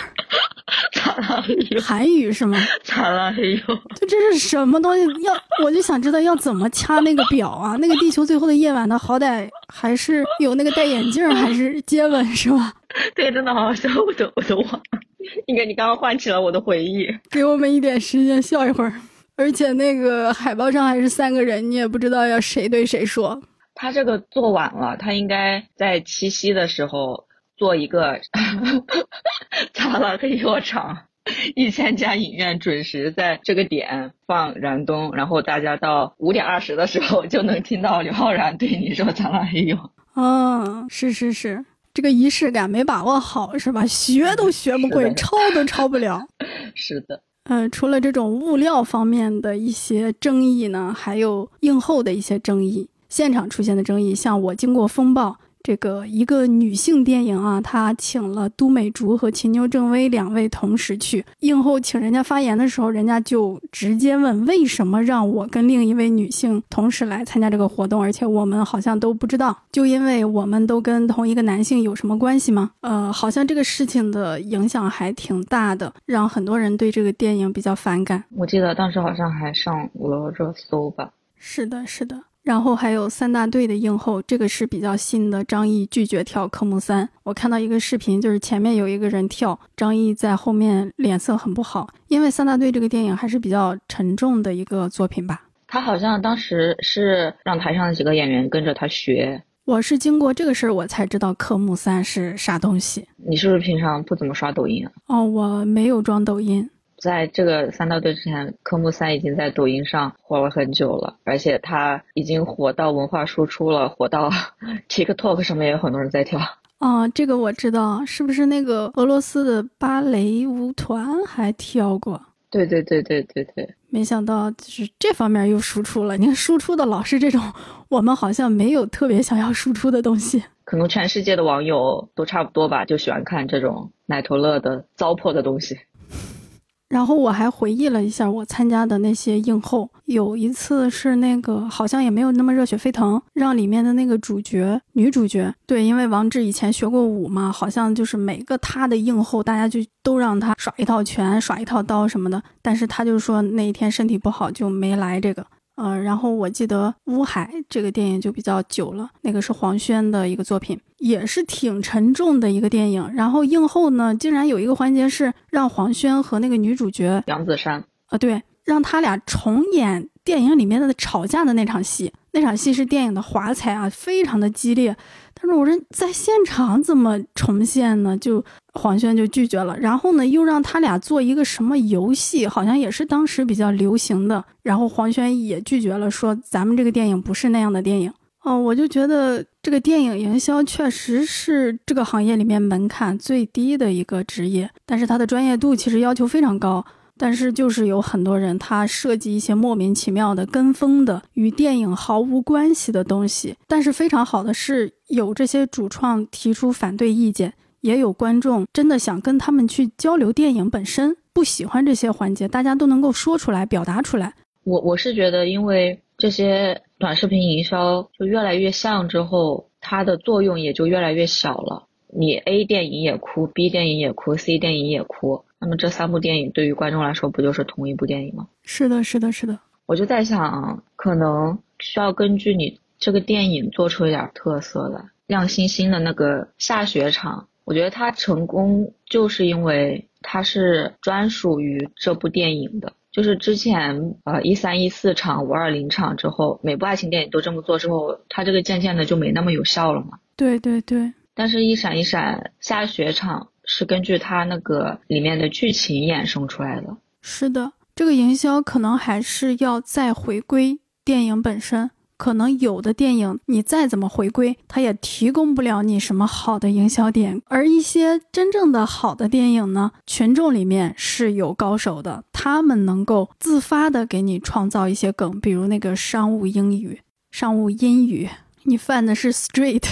A: 韩语是吗？
B: 惨了，哎呦！
A: 就这是什么东西？要我就想知道要怎么掐那个表啊？那个《地球最后的夜晚》的好歹还是有那个戴眼镜还是接吻是吧？
B: 对，真的好好笑，我都我都忘了。应该你刚刚唤起了我的回忆，
A: 给我们一点时间笑一会儿。而且那个海报上还是三个人，你也不知道要谁对谁说。
B: 他这个做晚了，他应该在七夕的时候做一个，*laughs* 砸了个药场，一千家影院准时在这个点放《燃冬》，然后大家到五点二十的时候就能听到刘昊然对你说“咱俩还有”。
A: 嗯，是是是。这个仪式感没把握好是吧？*laughs* 学都学不会，抄都抄不了。*laughs*
B: 是的，
A: 呃，除了这种物料方面的一些争议呢，还有映后的一些争议，现场出现的争议，像我经过风暴。这个一个女性电影啊，她请了都美竹和秦牛正威两位同时去映后，请人家发言的时候，人家就直接问为什么让我跟另一位女性同时来参加这个活动，而且我们好像都不知道，就因为我们都跟同一个男性有什么关系吗？呃，好像这个事情的影响还挺大的，让很多人对这个电影比较反感。
B: 我记得当时好像还上了热搜吧？
A: 是的，是的。然后还有三大队的映后，这个是比较新的。张译拒绝跳科目三，我看到一个视频，就是前面有一个人跳，张译在后面脸色很不好，因为三大队这个电影还是比较沉重的一个作品吧。
B: 他好像当时是让台上的几个演员跟着他学。
A: 我是经过这个事儿，我才知道科目三是啥东西。
B: 你是不是平常不怎么刷抖音啊？
A: 哦，我没有装抖音。
B: 在这个三大队之前，科目三已经在抖音上火了很久了，而且它已经火到文化输出了，火到 *laughs* TikTok 上面也有很多人在跳。
A: 啊，这个我知道，是不是那个俄罗斯的芭蕾舞团还跳过？
B: 对对对对对对。
A: 没想到就是这方面又输出了。你看输出的老是这种，我们好像没有特别想要输出的东西。
B: 可能全世界的网友都差不多吧，就喜欢看这种奶头乐的糟粕的东西。
A: 然后我还回忆了一下我参加的那些映后，有一次是那个好像也没有那么热血沸腾，让里面的那个主角女主角对，因为王志以前学过舞嘛，好像就是每个他的映后，大家就都让他耍一套拳、耍一套刀什么的，但是他就说那一天身体不好就没来这个。呃，然后我记得《乌海》这个电影就比较久了，那个是黄轩的一个作品，也是挺沉重的一个电影。然后映后呢，竟然有一个环节是让黄轩和那个女主角
B: 杨子姗
A: 啊，对，让他俩重演电影里面的吵架的那场戏。那场戏是电影的华彩啊，非常的激烈。但是我说在现场怎么重现呢？就黄轩就拒绝了。然后呢，又让他俩做一个什么游戏，好像也是当时比较流行的。然后黄轩也拒绝了，说咱们这个电影不是那样的电影。哦，我就觉得这个电影营销确实是这个行业里面门槛最低的一个职业，但是它的专业度其实要求非常高。但是就是有很多人，他设计一些莫名其妙的、跟风的、与电影毫无关系的东西。但是非常好的是，有这些主创提出反对意见，也有观众真的想跟他们去交流电影本身，不喜欢这些环节，大家都能够说出来、表达出来。
B: 我我是觉得，因为这些短视频营销就越来越像之后，它的作用也就越来越小了。你 A 电影也哭，B 电影也哭，C 电影也哭。那么这三部电影对于观众来说不就是同一部电影吗？
A: 是的，是的，是的。
B: 我就在想，可能需要根据你这个电影做出一点特色来。亮星星的那个下雪场，我觉得它成功就是因为它是专属于这部电影的。就是之前呃一三一四场、五二零场之后，每部爱情电影都这么做之后，它这个渐渐的就没那么有效了嘛。
A: 对对对。
B: 但是，一闪一闪下雪场。是根据它那个里面的剧情衍生出来的。
A: 是的，这个营销可能还是要再回归电影本身。可能有的电影你再怎么回归，它也提供不了你什么好的营销点。而一些真正的好的电影呢，群众里面是有高手的，他们能够自发的给你创造一些梗，比如那个商务英语、商务英语，你犯的是 street，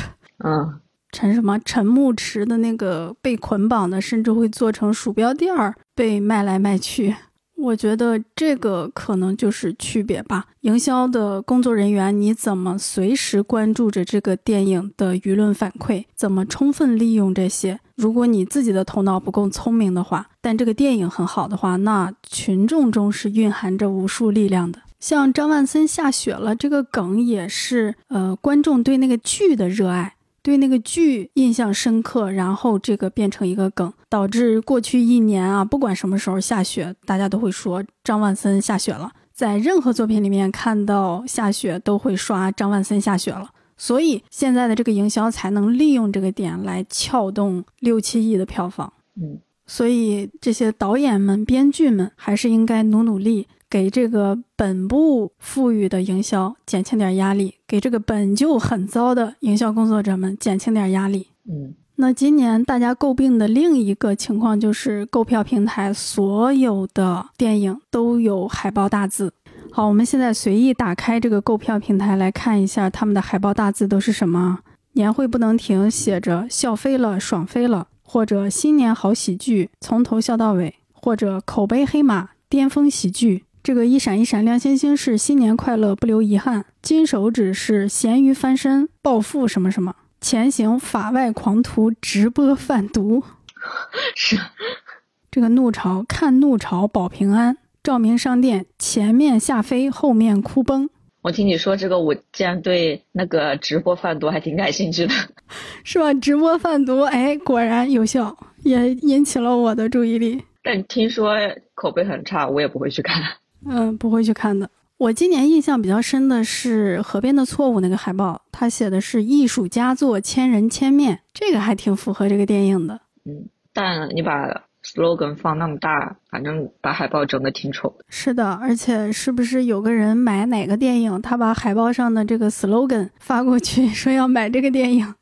B: 嗯。
A: 陈什么陈牧驰的那个被捆绑的，甚至会做成鼠标垫儿被卖来卖去。我觉得这个可能就是区别吧。营销的工作人员，你怎么随时关注着这个电影的舆论反馈？怎么充分利用这些？如果你自己的头脑不够聪明的话，但这个电影很好的话，那群众中是蕴含着无数力量的。像张万森下雪了这个梗，也是呃观众对那个剧的热爱。对那个剧印象深刻，然后这个变成一个梗，导致过去一年啊，不管什么时候下雪，大家都会说张万森下雪了。在任何作品里面看到下雪，都会刷张万森下雪了。所以现在的这个营销才能利用这个点来撬动六七亿的票房。
B: 嗯，
A: 所以这些导演们、编剧们还是应该努努力。给这个本不富裕的营销减轻点压力，给这个本就很糟的营销工作者们减轻点压力。
B: 嗯，
A: 那今年大家诟病的另一个情况就是购票平台所有的电影都有海报大字。好，我们现在随意打开这个购票平台来看一下他们的海报大字都是什么？年会不能停，写着笑飞了，爽飞了，或者新年好喜剧，从头笑到尾，或者口碑黑马，巅峰喜剧。这个一闪一闪亮星星是新年快乐不留遗憾，金手指是咸鱼翻身暴富什么什么，前行法外狂徒直播贩毒，*laughs*
B: 是
A: 这个怒潮看怒潮保平安，照明商店前面下飞后面哭崩。
B: 我听你说这个，我竟然对那个直播贩毒还挺感兴趣的，*laughs*
A: 是吧？直播贩毒，哎，果然有效，也引起了我的注意力。
B: 但听说口碑很差，我也不会去看。
A: 嗯，不会去看的。我今年印象比较深的是《河边的错误》那个海报，它写的是艺术佳作千人千面，这个还挺符合这个电影的。
B: 嗯，但你把 slogan 放那么大，反正把海报整的挺丑的。
A: 是的，而且是不是有个人买哪个电影，他把海报上的这个 slogan 发过去，*laughs* 说要买这个电影，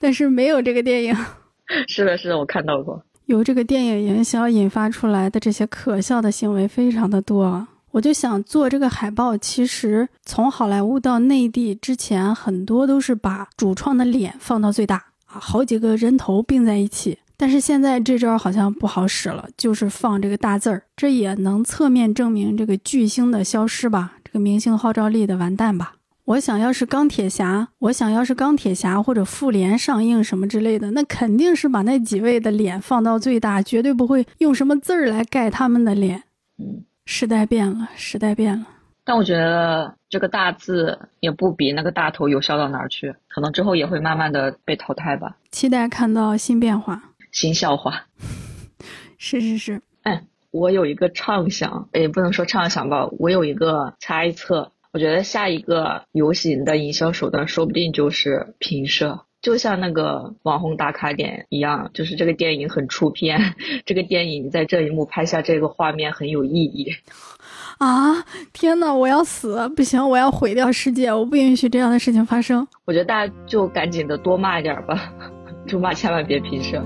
A: 但是没有这个电影。*laughs*
B: 是的，是的，我看到过。
A: 由这个电影营销引发出来的这些可笑的行为非常的多。我就想做这个海报，其实从好莱坞到内地之前，很多都是把主创的脸放到最大啊，好几个人头并在一起。但是现在这招好像不好使了，就是放这个大字儿，这也能侧面证明这个巨星的消失吧，这个明星号召力的完蛋吧。我想要是钢铁侠，我想要是钢铁侠或者复联上映什么之类的，那肯定是把那几位的脸放到最大，绝对不会用什么字儿来盖他们的脸。
B: 嗯。
A: 时代变了，时代变了。
B: 但我觉得这个大字也不比那个大头有效到哪儿去，可能之后也会慢慢的被淘汰吧。
A: 期待看到新变化，
B: 新笑话。*laughs*
A: 是是是。
B: 哎，我有一个畅想，也不能说畅想吧，我有一个猜测。我觉得下一个流行的营销手段，说不定就是平射。就像那个网红打卡点一样，就是这个电影很出片，*laughs* 这个电影在这一幕拍下这个画面很有意义。*laughs*
A: 啊！天呐，我要死！不行，我要毁掉世界！我不允许这样的事情发生。
B: 我觉得大家就赶紧的多骂一点吧，*laughs* 就骂千万别平射。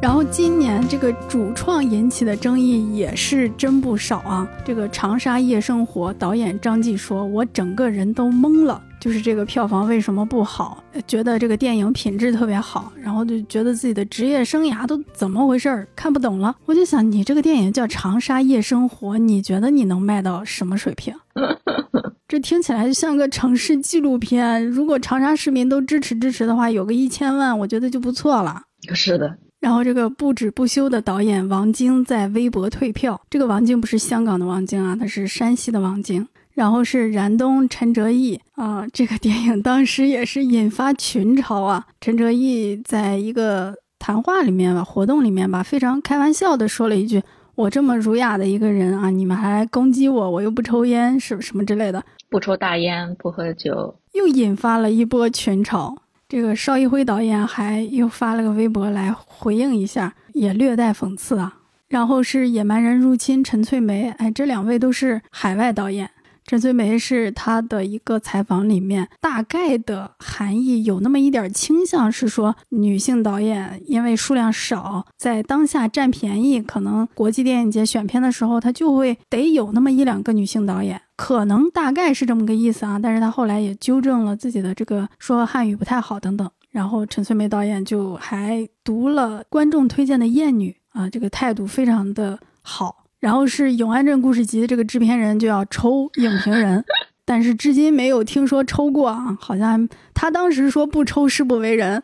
A: 然后今年这个主创引起的争议也是真不少啊！这个《长沙夜生活》导演张继说：“我整个人都懵了，就是这个票房为什么不好？觉得这个电影品质特别好，然后就觉得自己的职业生涯都怎么回事儿，看不懂了。我就想，你这个电影叫《长沙夜生活》，你觉得你能卖到什么水平？*laughs* 这听起来就像个城市纪录片。如果长沙市民都支持支持的话，有个一千万，我觉得就不错了。
B: 是的。”
A: 然后这个不止不休的导演王晶在微博退票。这个王晶不是香港的王晶啊，他是山西的王晶。然后是燃冬、陈哲艺啊，这个电影当时也是引发群嘲啊。陈哲艺在一个谈话里面吧，活动里面吧，非常开玩笑的说了一句：“我这么儒雅的一个人啊，你们还攻击我，我又不抽烟，是什么之类的，
B: 不抽大烟，不喝酒，
A: 又引发了一波群嘲。”这个邵艺辉导演还又发了个微博来回应一下，也略带讽刺啊。然后是《野蛮人入侵》陈翠梅，哎，这两位都是海外导演。陈翠梅是她的一个采访里面大概的含义有那么一点倾向，是说女性导演因为数量少，在当下占便宜，可能国际电影节选片的时候，她就会得有那么一两个女性导演。可能大概是这么个意思啊，但是他后来也纠正了自己的这个说汉语不太好等等。然后陈翠梅导演就还读了观众推荐的《艳女》啊，这个态度非常的好。然后是《永安镇故事集》的这个制片人就要抽影评人，*laughs* 但是至今没有听说抽过啊，好像他当时说不抽誓不为人，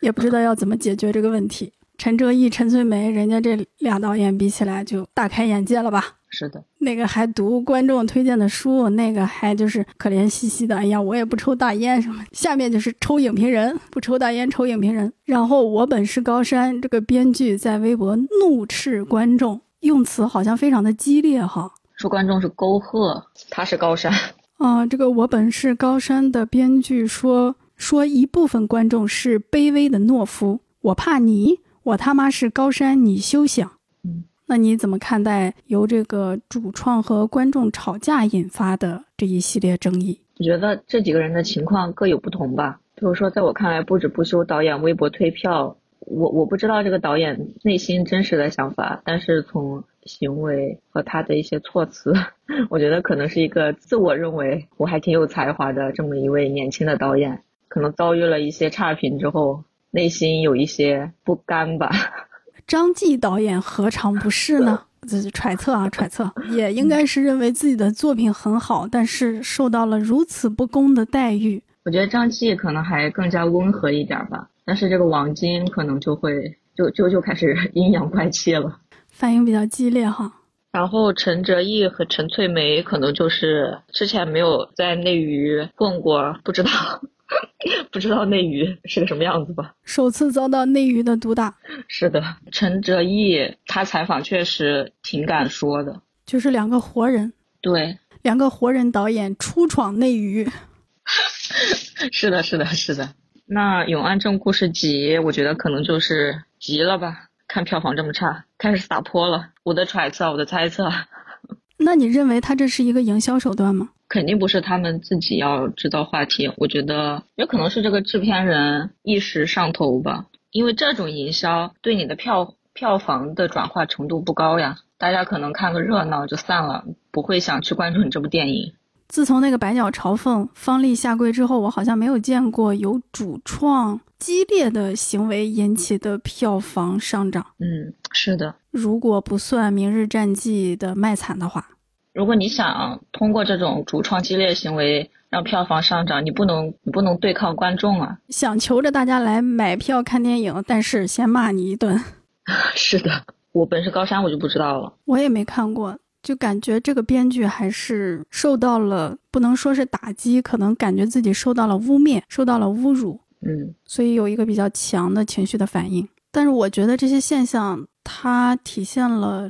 A: 也不知道要怎么解决这个问题。*laughs* 陈哲艺、陈翠梅，人家这俩导演比起来就大开眼界了吧？
B: 是的，
A: 那个还读观众推荐的书，那个还就是可怜兮兮的。哎呀，我也不抽大烟什么。下面就是抽影评人，不抽大烟，抽影评人。然后我本是高山，这个编剧在微博怒斥观众，用词好像非常的激烈哈。
B: 说观众是沟壑，他是高山。*laughs*
A: 啊，这个我本是高山的编剧说说一部分观众是卑微的懦夫，我怕你。我他妈是高山，你休想！
B: 嗯，
A: 那你怎么看待由这个主创和观众吵架引发的这一系列争议？
B: 我觉得这几个人的情况各有不同吧。比如说，在我看来，不止不休导演微博退票，我我不知道这个导演内心真实的想法，但是从行为和他的一些措辞，*laughs* 我觉得可能是一个自我认为我还挺有才华的这么一位年轻的导演，可能遭遇了一些差评之后。内心有一些不甘吧。*laughs*
A: 张继导演何尝不是呢？*laughs* 这是揣测啊，揣测，也应该是认为自己的作品很好，但是受到了如此不公的待遇。
B: 我觉得张继可能还更加温和一点吧，但是这个王晶可能就会就就就开始 *laughs* 阴阳怪气了，
A: 反应比较激烈哈。
B: 然后陈哲艺和陈翠梅可能就是之前没有在内娱混过，不知道。*laughs* 不知道内娱是个什么样子吧？
A: 首次遭到内娱的毒打。*laughs*
B: 是的，陈哲艺他采访确实挺敢说的，
A: 就是两个活人。
B: 对，
A: 两个活人导演初闯内娱。
B: 是的，是的，是的。那《永安镇故事集》，我觉得可能就是急了吧？看票房这么差，开始撒泼了。我的揣测，我的猜测。*laughs*
A: 那你认为他这是一个营销手段吗？
B: 肯定不是他们自己要制造话题，我觉得也可能是这个制片人一时上头吧。因为这种营销对你的票票房的转化程度不高呀，大家可能看个热闹就散了，不会想去关注你这部电影。
A: 自从那个《百鸟朝凤》方力下跪之后，我好像没有见过有主创激烈的行为引起的票房上涨。
B: 嗯，是的。
A: 如果不算《明日战记》的卖惨的话。
B: 如果你想通过这种主创激烈行为让票房上涨，你不能你不能对抗观众啊！
A: 想求着大家来买票看电影，但是先骂你一顿。*laughs*
B: 是的，我本是高山，我就不知道了。
A: 我也没看过，就感觉这个编剧还是受到了不能说是打击，可能感觉自己受到了污蔑，受到了侮辱，
B: 嗯，
A: 所以有一个比较强的情绪的反应。但是我觉得这些现象它体现了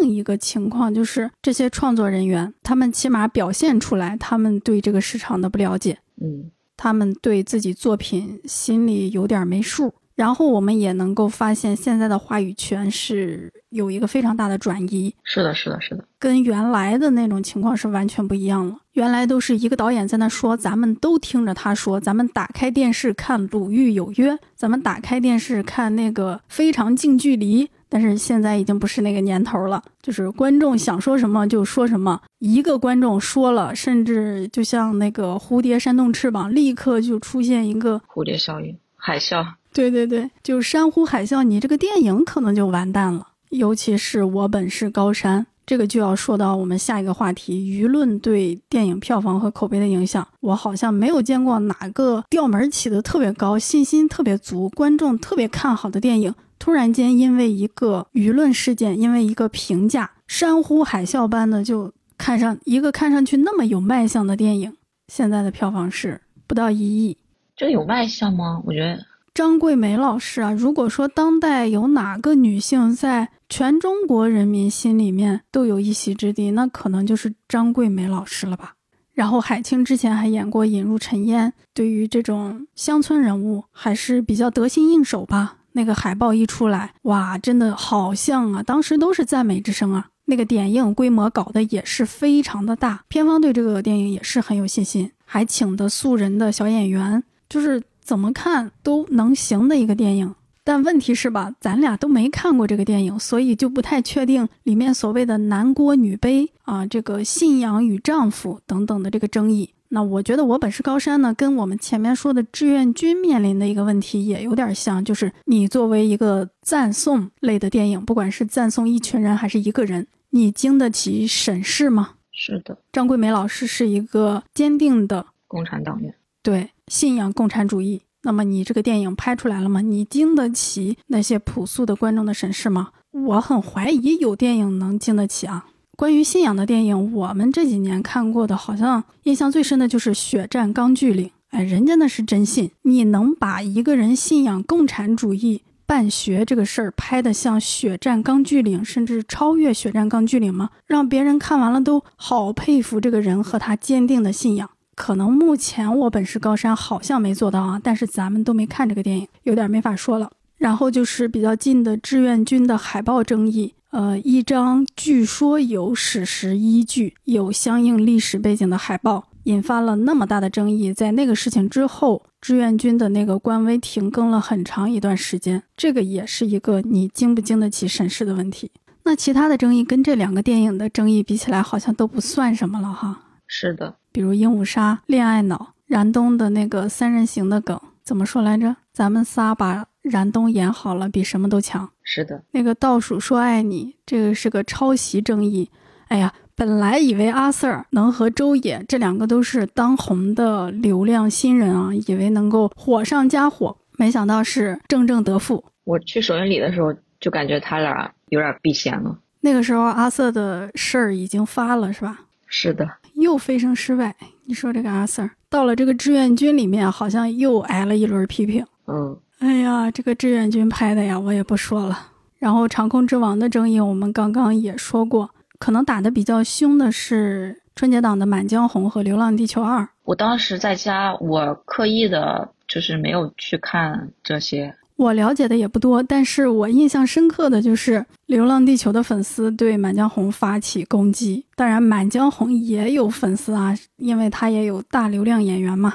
A: 另一个情况，就是这些创作人员他们起码表现出来他们对这个市场的不了解，
B: 嗯，
A: 他们对自己作品心里有点没数。然后我们也能够发现，现在的话语权是有一个非常大的转移，
B: 是的，是的，是的，
A: 跟原来的那种情况是完全不一样了。原来都是一个导演在那说，咱们都听着他说，咱们打开电视看《鲁豫有约》，咱们打开电视看那个《非常近距离》。但是现在已经不是那个年头了，就是观众想说什么就说什么，一个观众说了，甚至就像那个蝴蝶扇动翅膀，立刻就出现一个
B: 蝴蝶效应、海啸。
A: 对对对，就山呼海啸，你这个电影可能就完蛋了。尤其是我本是高山，这个就要说到我们下一个话题：舆论对电影票房和口碑的影响。我好像没有见过哪个调门起的特别高、信心特别足、观众特别看好的电影，突然间因为一个舆论事件，因为一个评价，山呼海啸般的就看上一个看上去那么有卖相的电影，现在的票房是不到一亿。
B: 这有卖相吗？我觉得。
A: 张桂梅老师啊，如果说当代有哪个女性在全中国人民心里面都有一席之地，那可能就是张桂梅老师了吧。然后海清之前还演过《引入尘烟》，对于这种乡村人物还是比较得心应手吧。那个海报一出来，哇，真的好像啊，当时都是赞美之声啊。那个点映规模搞得也是非常的大，片方对这个电影也是很有信心，还请的素人的小演员，就是。怎么看都能行的一个电影，但问题是吧，咱俩都没看过这个电影，所以就不太确定里面所谓的男锅女卑啊，这个信仰与丈夫等等的这个争议。那我觉得我本是高山呢，跟我们前面说的志愿军面临的一个问题也有点像，就是你作为一个赞颂类的电影，不管是赞颂一群人还是一个人，你经得起审视吗？
B: 是的，
A: 张桂梅老师是一个坚定的
B: 共产党员。
A: 对，信仰共产主义。那么你这个电影拍出来了吗？你经得起那些朴素的观众的审视吗？我很怀疑有电影能经得起啊。关于信仰的电影，我们这几年看过的，好像印象最深的就是《血战钢锯岭》。哎，人家那是真信。你能把一个人信仰共产主义办学这个事儿拍得像《血战钢锯岭》，甚至超越《血战钢锯岭》吗？让别人看完了都好佩服这个人和他坚定的信仰。可能目前我本是高山好像没做到啊，但是咱们都没看这个电影，有点没法说了。然后就是比较近的志愿军的海报争议，呃，一张据说有史实依据、有相应历史背景的海报，引发了那么大的争议。在那个事情之后，志愿军的那个官微停更了很长一段时间，这个也是一个你经不经得起审视的问题。那其他的争议跟这两个电影的争议比起来，好像都不算什么了哈。
B: 是的。
A: 比如鹦鹉杀、恋爱脑、燃冬的那个三人行的梗怎么说来着？咱们仨把燃冬演好了，比什么都强。
B: 是的，
A: 那个倒数说爱你，这个是个抄袭争议。哎呀，本来以为阿 Sir 能和周也这两个都是当红的流量新人啊，以为能够火上加火，没想到是正正得负。
B: 我去首映礼的时候就感觉他俩有点避嫌了。
A: 那个时候阿 Sir 的事儿已经发了，是吧？
B: 是的。
A: 又飞升失败，你说这个阿 Sir 到了这个志愿军里面，好像又挨了一轮批评。
B: 嗯，
A: 哎呀，这个志愿军拍的呀，我也不说了。然后长空之王的争议，我们刚刚也说过，可能打的比较凶的是春节档的《满江红》和《流浪地球二》。
B: 我当时在家，我刻意的就是没有去看这些。
A: 我了解的也不多，但是我印象深刻的就是《流浪地球》的粉丝对《满江红》发起攻击。当然，《满江红》也有粉丝啊，因为他也有大流量演员嘛。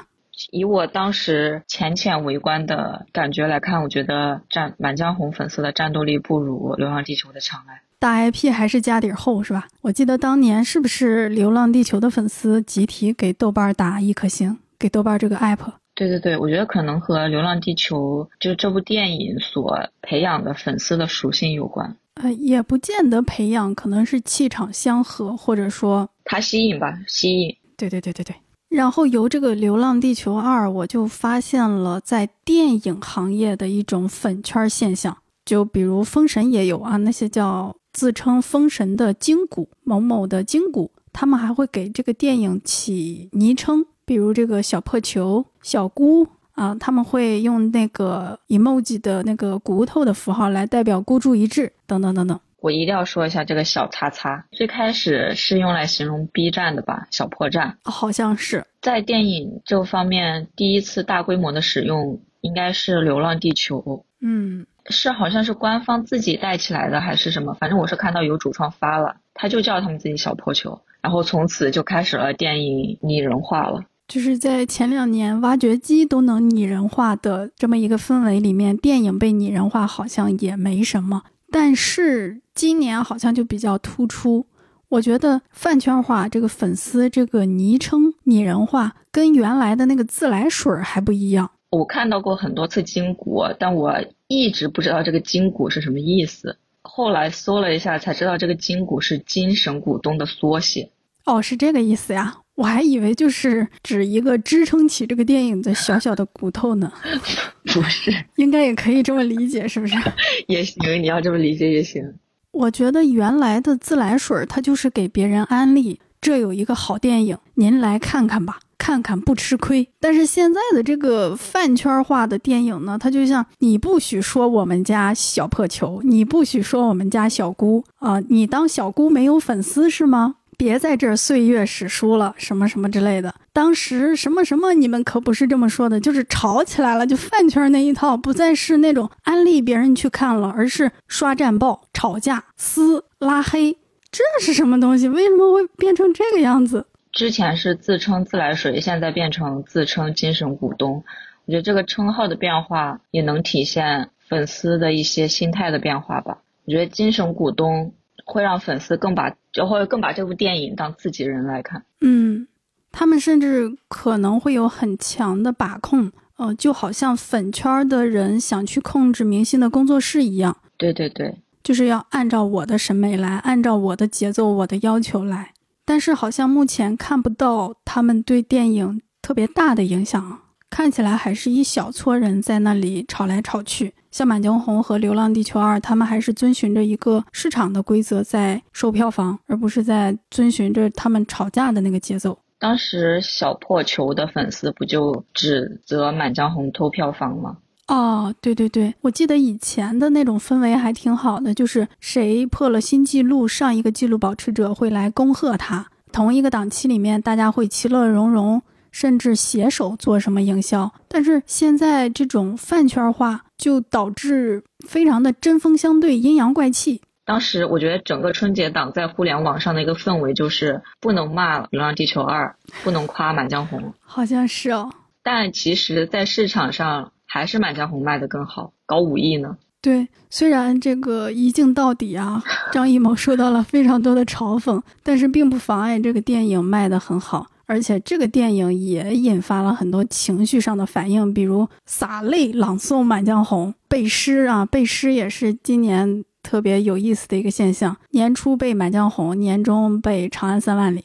B: 以我当时浅浅围观的感觉来看，我觉得战《满江红》粉丝的战斗力不如《流浪地球》的强哎。
A: 大 IP 还是家底厚是吧？我记得当年是不是《流浪地球》的粉丝集体给豆瓣打一颗星，给豆瓣这个 app。
B: 对对对，我觉得可能和《流浪地球》就这部电影所培养的粉丝的属性有关。
A: 呃，也不见得培养，可能是气场相合，或者说
B: 它吸引吧，吸引。
A: 对对对对对。然后由这个《流浪地球二》，我就发现了在电影行业的一种粉圈现象，就比如《封神》也有啊，那些叫自称封神的筋骨某某的筋骨，他们还会给这个电影起昵称，比如这个小破球、小菇啊，他们会用那个 emoji 的那个骨头的符号来代表孤注一掷，等等等等。
B: 我一定要说一下这个小叉叉，最开始是用来形容 B 站的吧，小破站，
A: 好像是
B: 在电影这方面第一次大规模的使用，应该是《流浪地球》。
A: 嗯，
B: 是好像是官方自己带起来的还是什么？反正我是看到有主创发了，他就叫他们自己小破球，然后从此就开始了电影拟人化了。
A: 就是在前两年挖掘机都能拟人化的这么一个氛围里面，电影被拟人化好像也没什么。但是今年好像就比较突出，我觉得饭圈化这个粉丝这个昵称拟人化跟原来的那个自来水还不一样。
B: 我看到过很多次金骨，但我一直不知道这个金骨是什么意思。后来搜了一下才知道，这个金骨是精神股东的缩写。
A: 哦，是这个意思呀。我还以为就是指一个支撑起这个电影的小小的骨头呢，*laughs*
B: 不是，
A: 应该也可以这么理解，是不是？*laughs*
B: 也行，你要这么理解也行。
A: 我觉得原来的自来水，它就是给别人安利，这有一个好电影，您来看看吧，看看不吃亏。但是现在的这个饭圈化的电影呢，它就像你不许说我们家小破球，你不许说我们家小姑啊，你当小姑没有粉丝是吗？别在这儿岁月史书了，什么什么之类的。当时什么什么，你们可不是这么说的，就是吵起来了，就饭圈那一套，不再是那种安利别人去看了，而是刷战报、吵架、撕、拉黑。这是什么东西？为什么会变成这个样子？
B: 之前是自称自来水，现在变成自称精神股东。我觉得这个称号的变化也能体现粉丝的一些心态的变化吧。我觉得精神股东。会让粉丝更把就会更把这部电影当自己人来看。
A: 嗯，他们甚至可能会有很强的把控，呃，就好像粉圈的人想去控制明星的工作室一样。
B: 对对对，
A: 就是要按照我的审美来，按照我的节奏、我的要求来。但是好像目前看不到他们对电影特别大的影响。看起来还是一小撮人在那里吵来吵去，像《满江红》和《流浪地球二》，他们还是遵循着一个市场的规则在售票房，而不是在遵循着他们吵架的那个节奏。
B: 当时小破球的粉丝不就指责《满江红》偷票房吗？
A: 哦，对对对，我记得以前的那种氛围还挺好的，就是谁破了新纪录，上一个纪录保持者会来恭贺他，同一个档期里面大家会其乐融融。甚至携手做什么营销，但是现在这种饭圈化就导致非常的针锋相对、阴阳怪气。
B: 当时我觉得整个春节档在互联网上的一个氛围就是不能骂《流浪地球二》，不能夸《满江红》，
A: 好像是哦。
B: 但其实，在市场上还是《满江红》卖的更好，搞五亿呢。
A: 对，虽然这个一镜到底啊，*laughs* 张艺谋受到了非常多的嘲讽，但是并不妨碍这个电影卖的很好。而且这个电影也引发了很多情绪上的反应，比如洒泪朗诵《满江红》，背诗啊，背诗也是今年特别有意思的一个现象。年初背《满江红》，年终背《长安三万里》。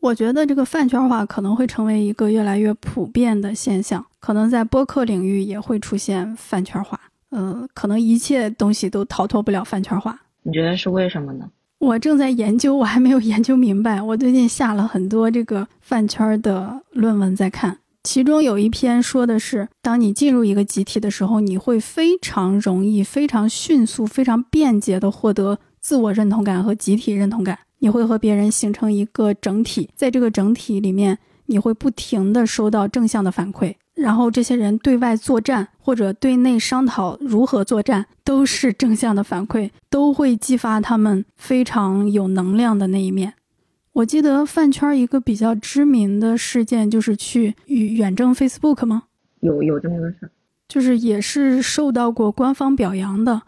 A: 我觉得这个饭圈化可能会成为一个越来越普遍的现象，可能在播客领域也会出现饭圈化。嗯，可能一切东西都逃脱不了饭圈化。
B: 你觉得是为什么呢？
A: 我正在研究，我还没有研究明白。我最近下了很多这个饭圈的论文在看，其中有一篇说的是，当你进入一个集体的时候，你会非常容易、非常迅速、非常便捷地获得自我认同感和集体认同感。你会和别人形成一个整体，在这个整体里面，你会不停地收到正向的反馈。然后这些人对外作战或者对内商讨如何作战，都是正向的反馈，都会激发他们非常有能量的那一面。我记得饭圈一个比较知名的事件就是去远征 Facebook 吗？
B: 有有这么个事，
A: 就是也是受到过官方表扬的，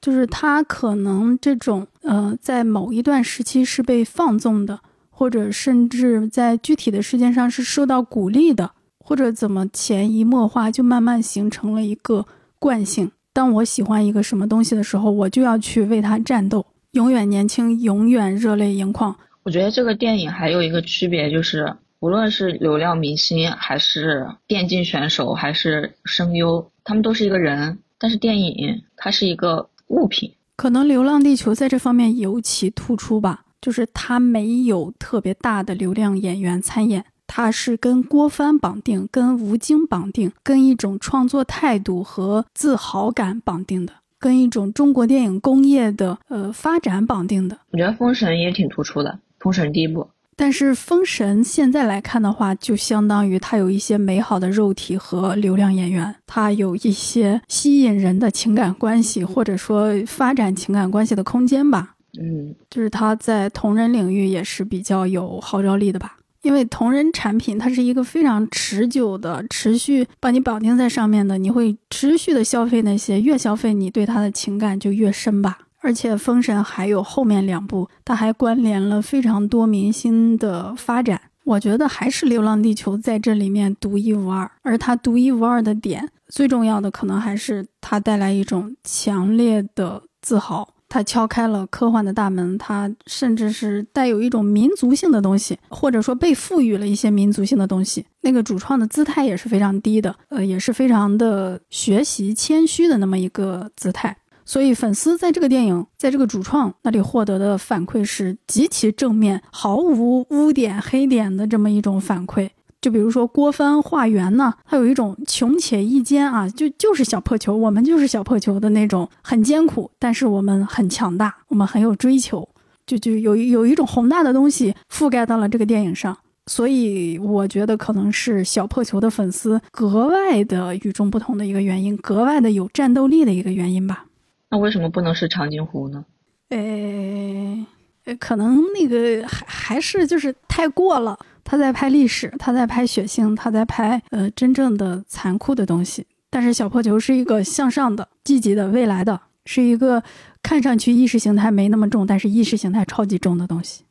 A: 就是他可能这种呃，在某一段时期是被放纵的，或者甚至在具体的事件上是受到鼓励的。或者怎么潜移默化就慢慢形成了一个惯性。当我喜欢一个什么东西的时候，我就要去为它战斗，永远年轻，永远热泪盈眶。
B: 我觉得这个电影还有一个区别就是，无论是流量明星，还是电竞选手，还是声优，他们都是一个人，但是电影它是一个物品。
A: 可能《流浪地球》在这方面尤其突出吧，就是它没有特别大的流量演员参演，它是跟郭帆绑定，跟吴京绑定，跟一种创作态度和自豪感绑定的，跟一种中国电影工业的呃发展绑定的。
B: 我觉得《封神》也挺突出的，《封神》第一部。
A: 但是《封神》现在来看的话，就相当于它有一些美好的肉体和流量演员，它有一些吸引人的情感关系，或者说发展情感关系的空间吧。
B: 嗯，
A: 就是它在同人领域也是比较有号召力的吧。因为同人产品它是一个非常持久的、持续把你绑定在上面的，你会持续的消费那些，越消费你对它的情感就越深吧。而且《封神》还有后面两部，它还关联了非常多明星的发展。我觉得还是《流浪地球》在这里面独一无二，而它独一无二的点，最重要的可能还是它带来一种强烈的自豪。它敲开了科幻的大门，它甚至是带有一种民族性的东西，或者说被赋予了一些民族性的东西。那个主创的姿态也是非常低的，呃，也是非常的学习谦虚的那么一个姿态。所以，粉丝在这个电影，在这个主创那里获得的反馈是极其正面、毫无污点、黑点的这么一种反馈。就比如说郭帆画圆呢，他有一种穷且益坚啊，就就是小破球，我们就是小破球的那种，很艰苦，但是我们很强大，我们很有追求，就就有有一种宏大的东西覆盖到了这个电影上。所以我觉得可能是小破球的粉丝格外的与众不同的一个原因，格外的有战斗力的一个原因吧。
B: 那为什么不能是长津湖呢？
A: 呃，可能那个还还是就是太过了。他在拍历史，他在拍血腥，他在拍呃真正的残酷的东西。但是小破球是一个向上的、积极的、未来的，是一个看上去意识形态没那么重，但是意识形态超级重的东西。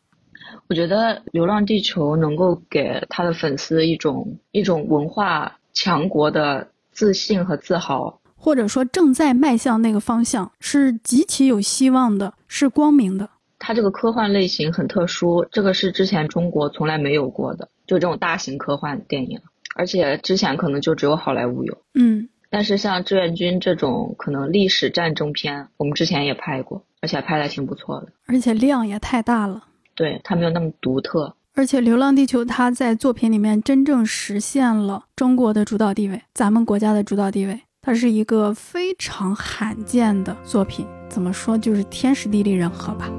B: 我觉得《流浪地球》能够给他的粉丝一种一种文化强国的自信和自豪。
A: 或者说正在迈向那个方向，是极其有希望的，是光明的。
B: 它这个科幻类型很特殊，这个是之前中国从来没有过的，就这种大型科幻电影，而且之前可能就只有好莱坞有。
A: 嗯，
B: 但是像志愿军这种可能历史战争片，我们之前也拍过，而且拍的挺不错的，
A: 而且量也太大了。
B: 对，它没有那么独特。
A: 而且《流浪地球》它在作品里面真正实现了中国的主导地位，咱们国家的主导地位。它是一个非常罕见的作品，怎么说就是天时地利人和吧。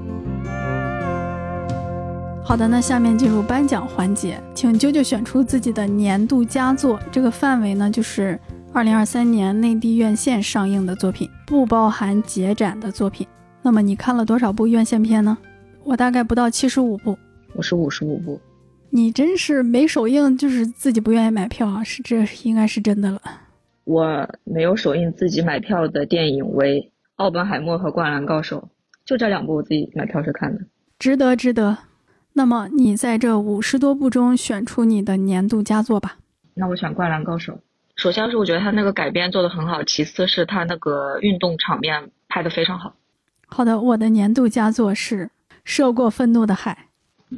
A: 好的，那下面进入颁奖环节，请啾啾选出自己的年度佳作。这个范围呢，就是二零二三年内地院线上映的作品，不包含结展的作品。那么你看了多少部院线片呢？我大概不到七十五部，
B: 我是五十五部。
A: 你真是没首映就是自己不愿意买票啊？是这应该是真的了。
B: 我没有首映自己买票的电影为《奥本海默》和《灌篮高手》，就这两部我自己买票是看的，
A: 值得值得。那么你在这五十多部中选出你的年度佳作吧。
B: 那我选《灌篮高手》。首先是我觉得他那个改编做的很好，其次是他那个运动场面拍的非常好。
A: 好的，我的年度佳作是《涉过愤怒的海》。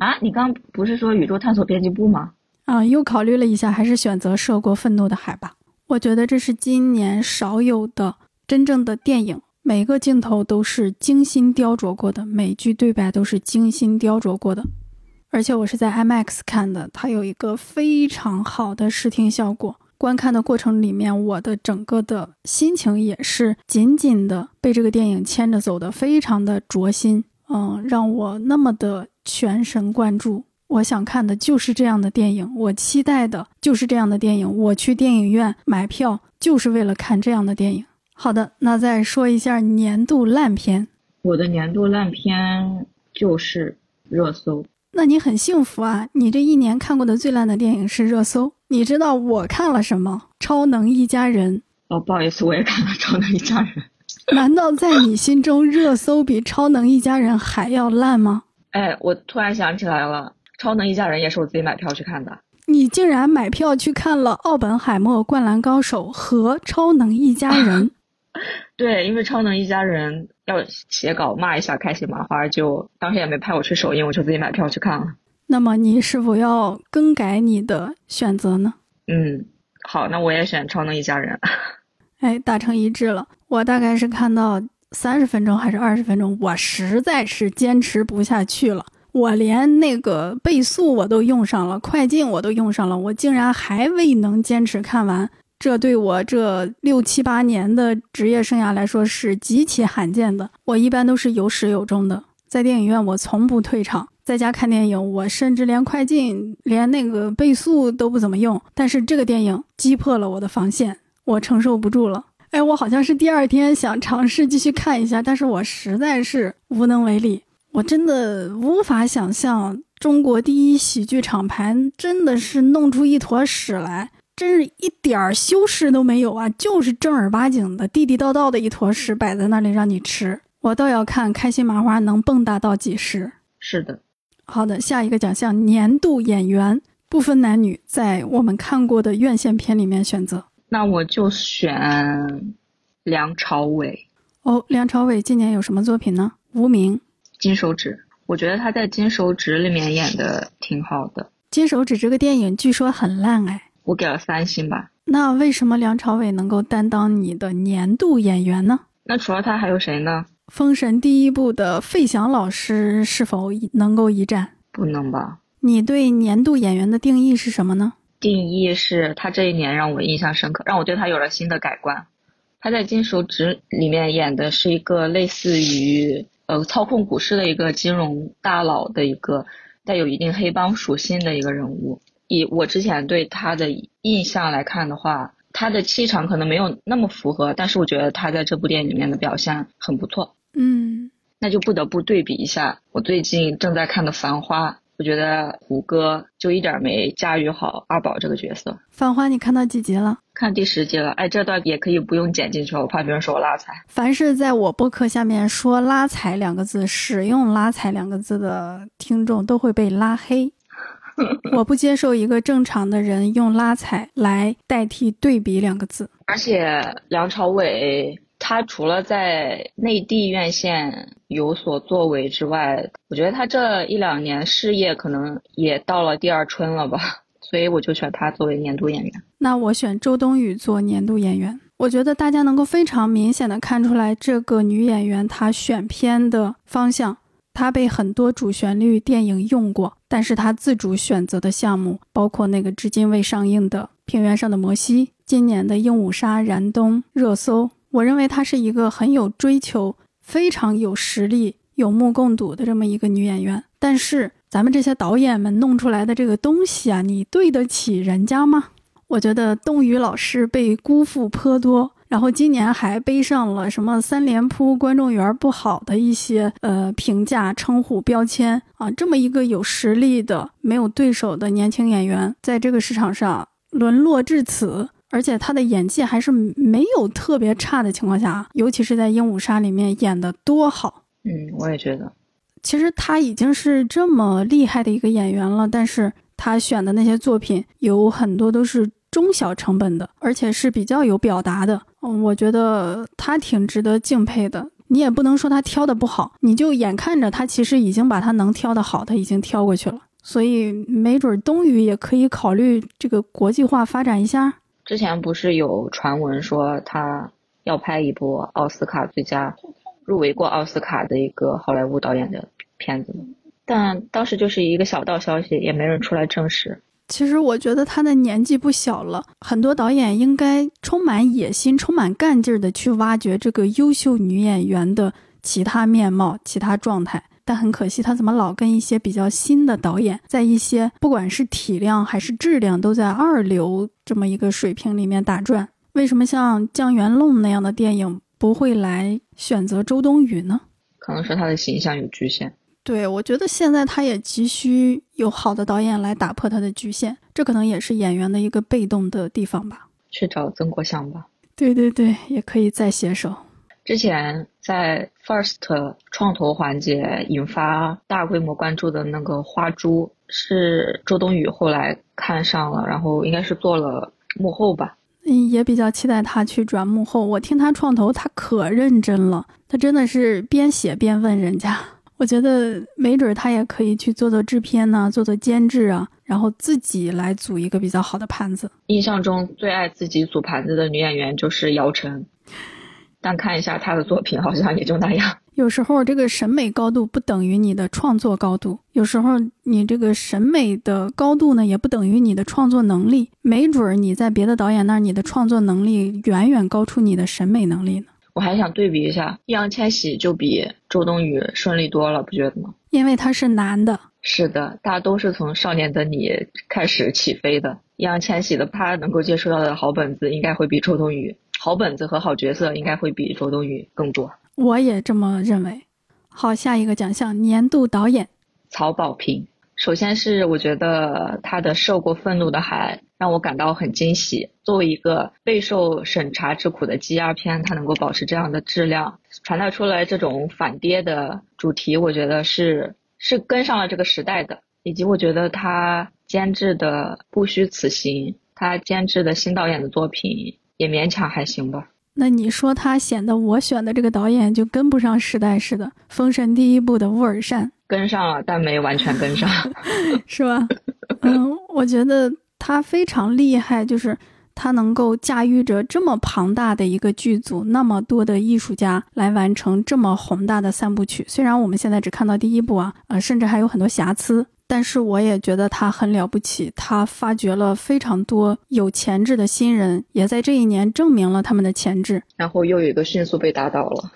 B: 啊，你刚不是说宇宙探索编辑部吗？
A: 啊，又考虑了一下，还是选择《涉过愤怒的海》吧。我觉得这是今年少有的真正的电影，每个镜头都是精心雕琢过的，每句对白都是精心雕琢过的。而且我是在 IMAX 看的，它有一个非常好的视听效果。观看的过程里面，我的整个的心情也是紧紧的被这个电影牵着走的，非常的着心，嗯，让我那么的全神贯注。我想看的就是这样的电影，我期待的就是这样的电影。我去电影院买票就是为了看这样的电影。好的，那再说一下年度烂片。
B: 我的年度烂片就是热搜。
A: 那你很幸福啊！你这一年看过的最烂的电影是热搜。你知道我看了什么？超能一家人。
B: 哦，不好意思，我也看了超能一家人。
A: 难道在你心中热搜比超能一家人还要烂吗？
B: 哎，我突然想起来了。超能一家人也是我自己买票去看的。
A: 你竟然买票去看了《奥本海默》《灌篮高手》和《超能一家人》？*laughs*
B: 对，因为《超能一家人》要写稿骂一下开心麻花，就当时也没派我去首映，我就自己买票去看了。
A: 那么你是否要更改你的选择呢？
B: 嗯，好，那我也选《超能一家人》。*laughs*
A: 哎，达成一致了。我大概是看到三十分钟还是二十分钟，我实在是坚持不下去了。我连那个倍速我都用上了，快进我都用上了，我竟然还未能坚持看完。这对我这六七八年的职业生涯来说是极其罕见的。我一般都是有始有终的，在电影院我从不退场，在家看电影我甚至连快进、连那个倍速都不怎么用。但是这个电影击破了我的防线，我承受不住了。哎，我好像是第二天想尝试继续看一下，但是我实在是无能为力。我真的无法想象中国第一喜剧厂牌真的是弄出一坨屎来，真是一点儿修饰都没有啊！就是正儿八经的地地道道的一坨屎摆在那里让你吃。我倒要看开心麻花能蹦跶到几时。
B: 是的，
A: 好的，下一个奖项年度演员不分男女，在我们看过的院线片里面选择。
B: 那我就选梁朝伟。
A: 哦，梁朝伟今年有什么作品呢？无名。
B: 金手指，我觉得他在金手指里面演的挺好的。
A: 金手指这个电影据说很烂，哎，
B: 我给了三星吧。
A: 那为什么梁朝伟能够担当你的年度演员呢？
B: 那除了他还有谁呢？
A: 封神第一部的费翔老师是否能够一战？
B: 不能吧？
A: 你对年度演员的定义是什么呢？
B: 定义是他这一年让我印象深刻，让我对他有了新的改观。他在金手指里面演的是一个类似于。呃，操控股市的一个金融大佬的一个带有一定黑帮属性的一个人物。以我之前对他的印象来看的话，他的气场可能没有那么符合，但是我觉得他在这部电影里面的表现很不错。
A: 嗯，
B: 那就不得不对比一下我最近正在看的《繁花》。我觉得胡歌就一点没驾驭好二宝这个角色。
A: 繁花，你看到几集了？
B: 看第十集了。哎，这段也可以不用剪进去，我怕别人说我拉踩。
A: 凡是在我播客下面说“拉踩”两个字、使用“拉踩”两个字的听众都会被拉黑。*laughs* 我不接受一个正常的人用“拉踩”来代替“对比”两个字。
B: 而且梁朝伟。他除了在内地院线有所作为之外，我觉得他这一两年事业可能也到了第二春了吧，*laughs* 所以我就选他作为年度演员。
A: 那我选周冬雨做年度演员。我觉得大家能够非常明显的看出来，这个女演员她选片的方向，她被很多主旋律电影用过，但是她自主选择的项目，包括那个至今未上映的《平原上的摩西》，今年的《鹦鹉杀》燃冬热搜。我认为她是一个很有追求、非常有实力、有目共睹的这么一个女演员。但是咱们这些导演们弄出来的这个东西啊，你对得起人家吗？我觉得冬雨老师被辜负颇多，然后今年还背上了什么三连扑观众缘不好的一些呃评价、称呼、标签啊。这么一个有实力的、没有对手的年轻演员，在这个市场上沦落至此。而且他的演技还是没有特别差的情况下，尤其是在《鹦鹉杀》里面演的多好。
B: 嗯，我也觉得。
A: 其实他已经是这么厉害的一个演员了，但是他选的那些作品有很多都是中小成本的，而且是比较有表达的。嗯，我觉得他挺值得敬佩的。你也不能说他挑的不好，你就眼看着他其实已经把他能挑的好的已经挑过去了，所以没准冬雨也可以考虑这个国际化发展一下。
B: 之前不是有传闻说他要拍一部奥斯卡最佳入围过奥斯卡的一个好莱坞导演的片子吗？但当时就是一个小道消息，也没人出来证实。
A: 其实我觉得他的年纪不小了，很多导演应该充满野心、充满干劲儿的去挖掘这个优秀女演员的其他面貌、其他状态。但很可惜，他怎么老跟一些比较新的导演，在一些不管是体量还是质量都在二流这么一个水平里面打转？为什么像江元弄那样的电影不会来选择周冬雨呢？
B: 可能是他的形象有局限。
A: 对，我觉得现在他也急需有好的导演来打破他的局限，这可能也是演员的一个被动的地方吧。
B: 去找曾国祥吧。
A: 对对对，也可以再携手。
B: 之前在 First 创投环节引发大规模关注的那个花猪，是周冬雨后来看上了，然后应该是做了幕后吧。
A: 嗯，也比较期待他去转幕后。我听他创投，他可认真了，他真的是边写边问人家。我觉得没准他也可以去做做制片呢，做做监制啊，然后自己来组一个比较好的盘子。
B: 印象中最爱自己组盘子的女演员就是姚晨。但看一下她的作品，好像也就那样。
A: 有时候这个审美高度不等于你的创作高度，有时候你这个审美的高度呢，也不等于你的创作能力。没准儿你在别的导演那儿，你的创作能力远远高出你的审美能力呢。
B: 我还想对比一下，易烊千玺就比周冬雨顺利多了，不觉得吗？
A: 因为他是男的。
B: 是的，大家都是从《少年的你》开始起飞的。易烊千玺的他能够接触到的好本子，应该会比周冬雨好本子和好角色，应该会比周冬雨更多。
A: 我也这么认为。好，下一个奖项年度导演
B: 曹保平。首先是我觉得他的《受过愤怒的海》让我感到很惊喜。作为一个备受审查之苦的 G R 片，它能够保持这样的质量，传达出来这种反跌的主题，我觉得是是跟上了这个时代的。以及我觉得他监制的《不虚此行》，他监制的新导演的作品也勉强还行吧。
A: 那你说他显得我选的这个导演就跟不上时代似的？《封神》第一部的乌尔善
B: 跟上了，但没完全跟上，*laughs*
A: 是吧？嗯，我觉得他非常厉害，就是他能够驾驭着这么庞大的一个剧组，那么多的艺术家来完成这么宏大的三部曲。虽然我们现在只看到第一部啊，呃，甚至还有很多瑕疵。但是我也觉得他很了不起，他发掘了非常多有潜质的新人，也在这一年证明了他们的潜质。
B: 然后又有一个迅速被打倒了，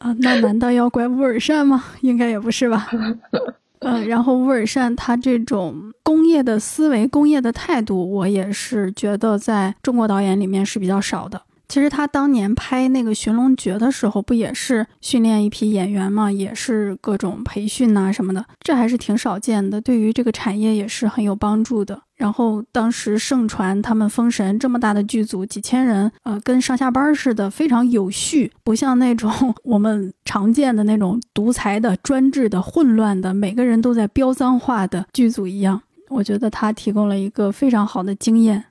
A: 啊，那难道要怪乌尔善吗？应该也不是吧。*laughs* 嗯，然后乌尔善他这种工业的思维、工业的态度，我也是觉得在中国导演里面是比较少的。其实他当年拍那个《寻龙诀》的时候，不也是训练一批演员嘛，也是各种培训呐什么的，这还是挺少见的，对于这个产业也是很有帮助的。然后当时盛传他们封神这么大的剧组，几千人，呃，跟上下班似的，非常有序，不像那种 *laughs* 我们常见的那种独裁的、专制的、混乱的，每个人都在飙脏话的剧组一样。我觉得他提供了一个非常好的经验。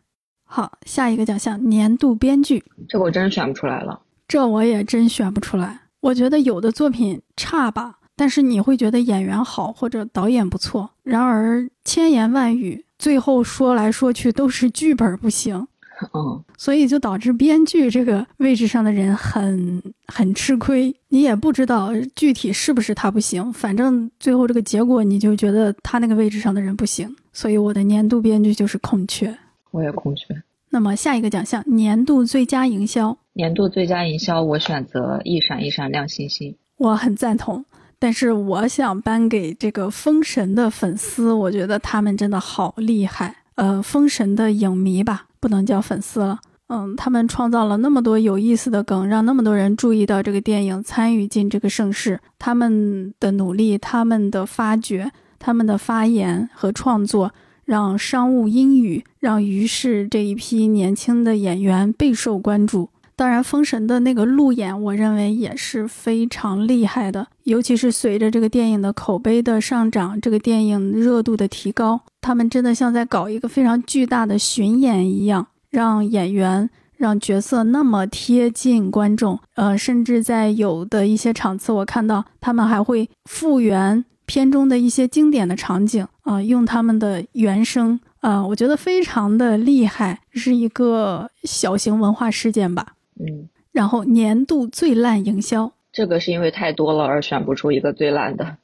A: 好，下一个奖项年度编剧，
B: 这个我真选不出来了。
A: 这我也真选不出来。我觉得有的作品差吧，但是你会觉得演员好或者导演不错。然而千言万语，最后说来说去都是剧本不行。
B: 嗯，
A: 所以就导致编剧这个位置上的人很很吃亏。你也不知道具体是不是他不行，反正最后这个结果你就觉得他那个位置上的人不行。所以我的年度编剧就是空缺。
B: 我也空缺。
A: 那么下一个奖项，年度最佳营销。
B: 年度最佳营销，我选择一闪一闪亮星星。
A: 我很赞同，但是我想颁给这个封神的粉丝，我觉得他们真的好厉害。呃，封神的影迷吧，不能叫粉丝了。嗯，他们创造了那么多有意思的梗，让那么多人注意到这个电影，参与进这个盛世。他们的努力，他们的发掘，他们的发言和创作。让商务英语，让于是这一批年轻的演员备受关注。当然，《封神》的那个路演，我认为也是非常厉害的。尤其是随着这个电影的口碑的上涨，这个电影热度的提高，他们真的像在搞一个非常巨大的巡演一样，让演员、让角色那么贴近观众。呃，甚至在有的一些场次，我看到他们还会复原。片中的一些经典的场景啊，用他们的原声啊，我觉得非常的厉害，是一个小型文化事件吧。
B: 嗯，
A: 然后年度最烂营销，
B: 这个是因为太多了而选不出一个最烂的。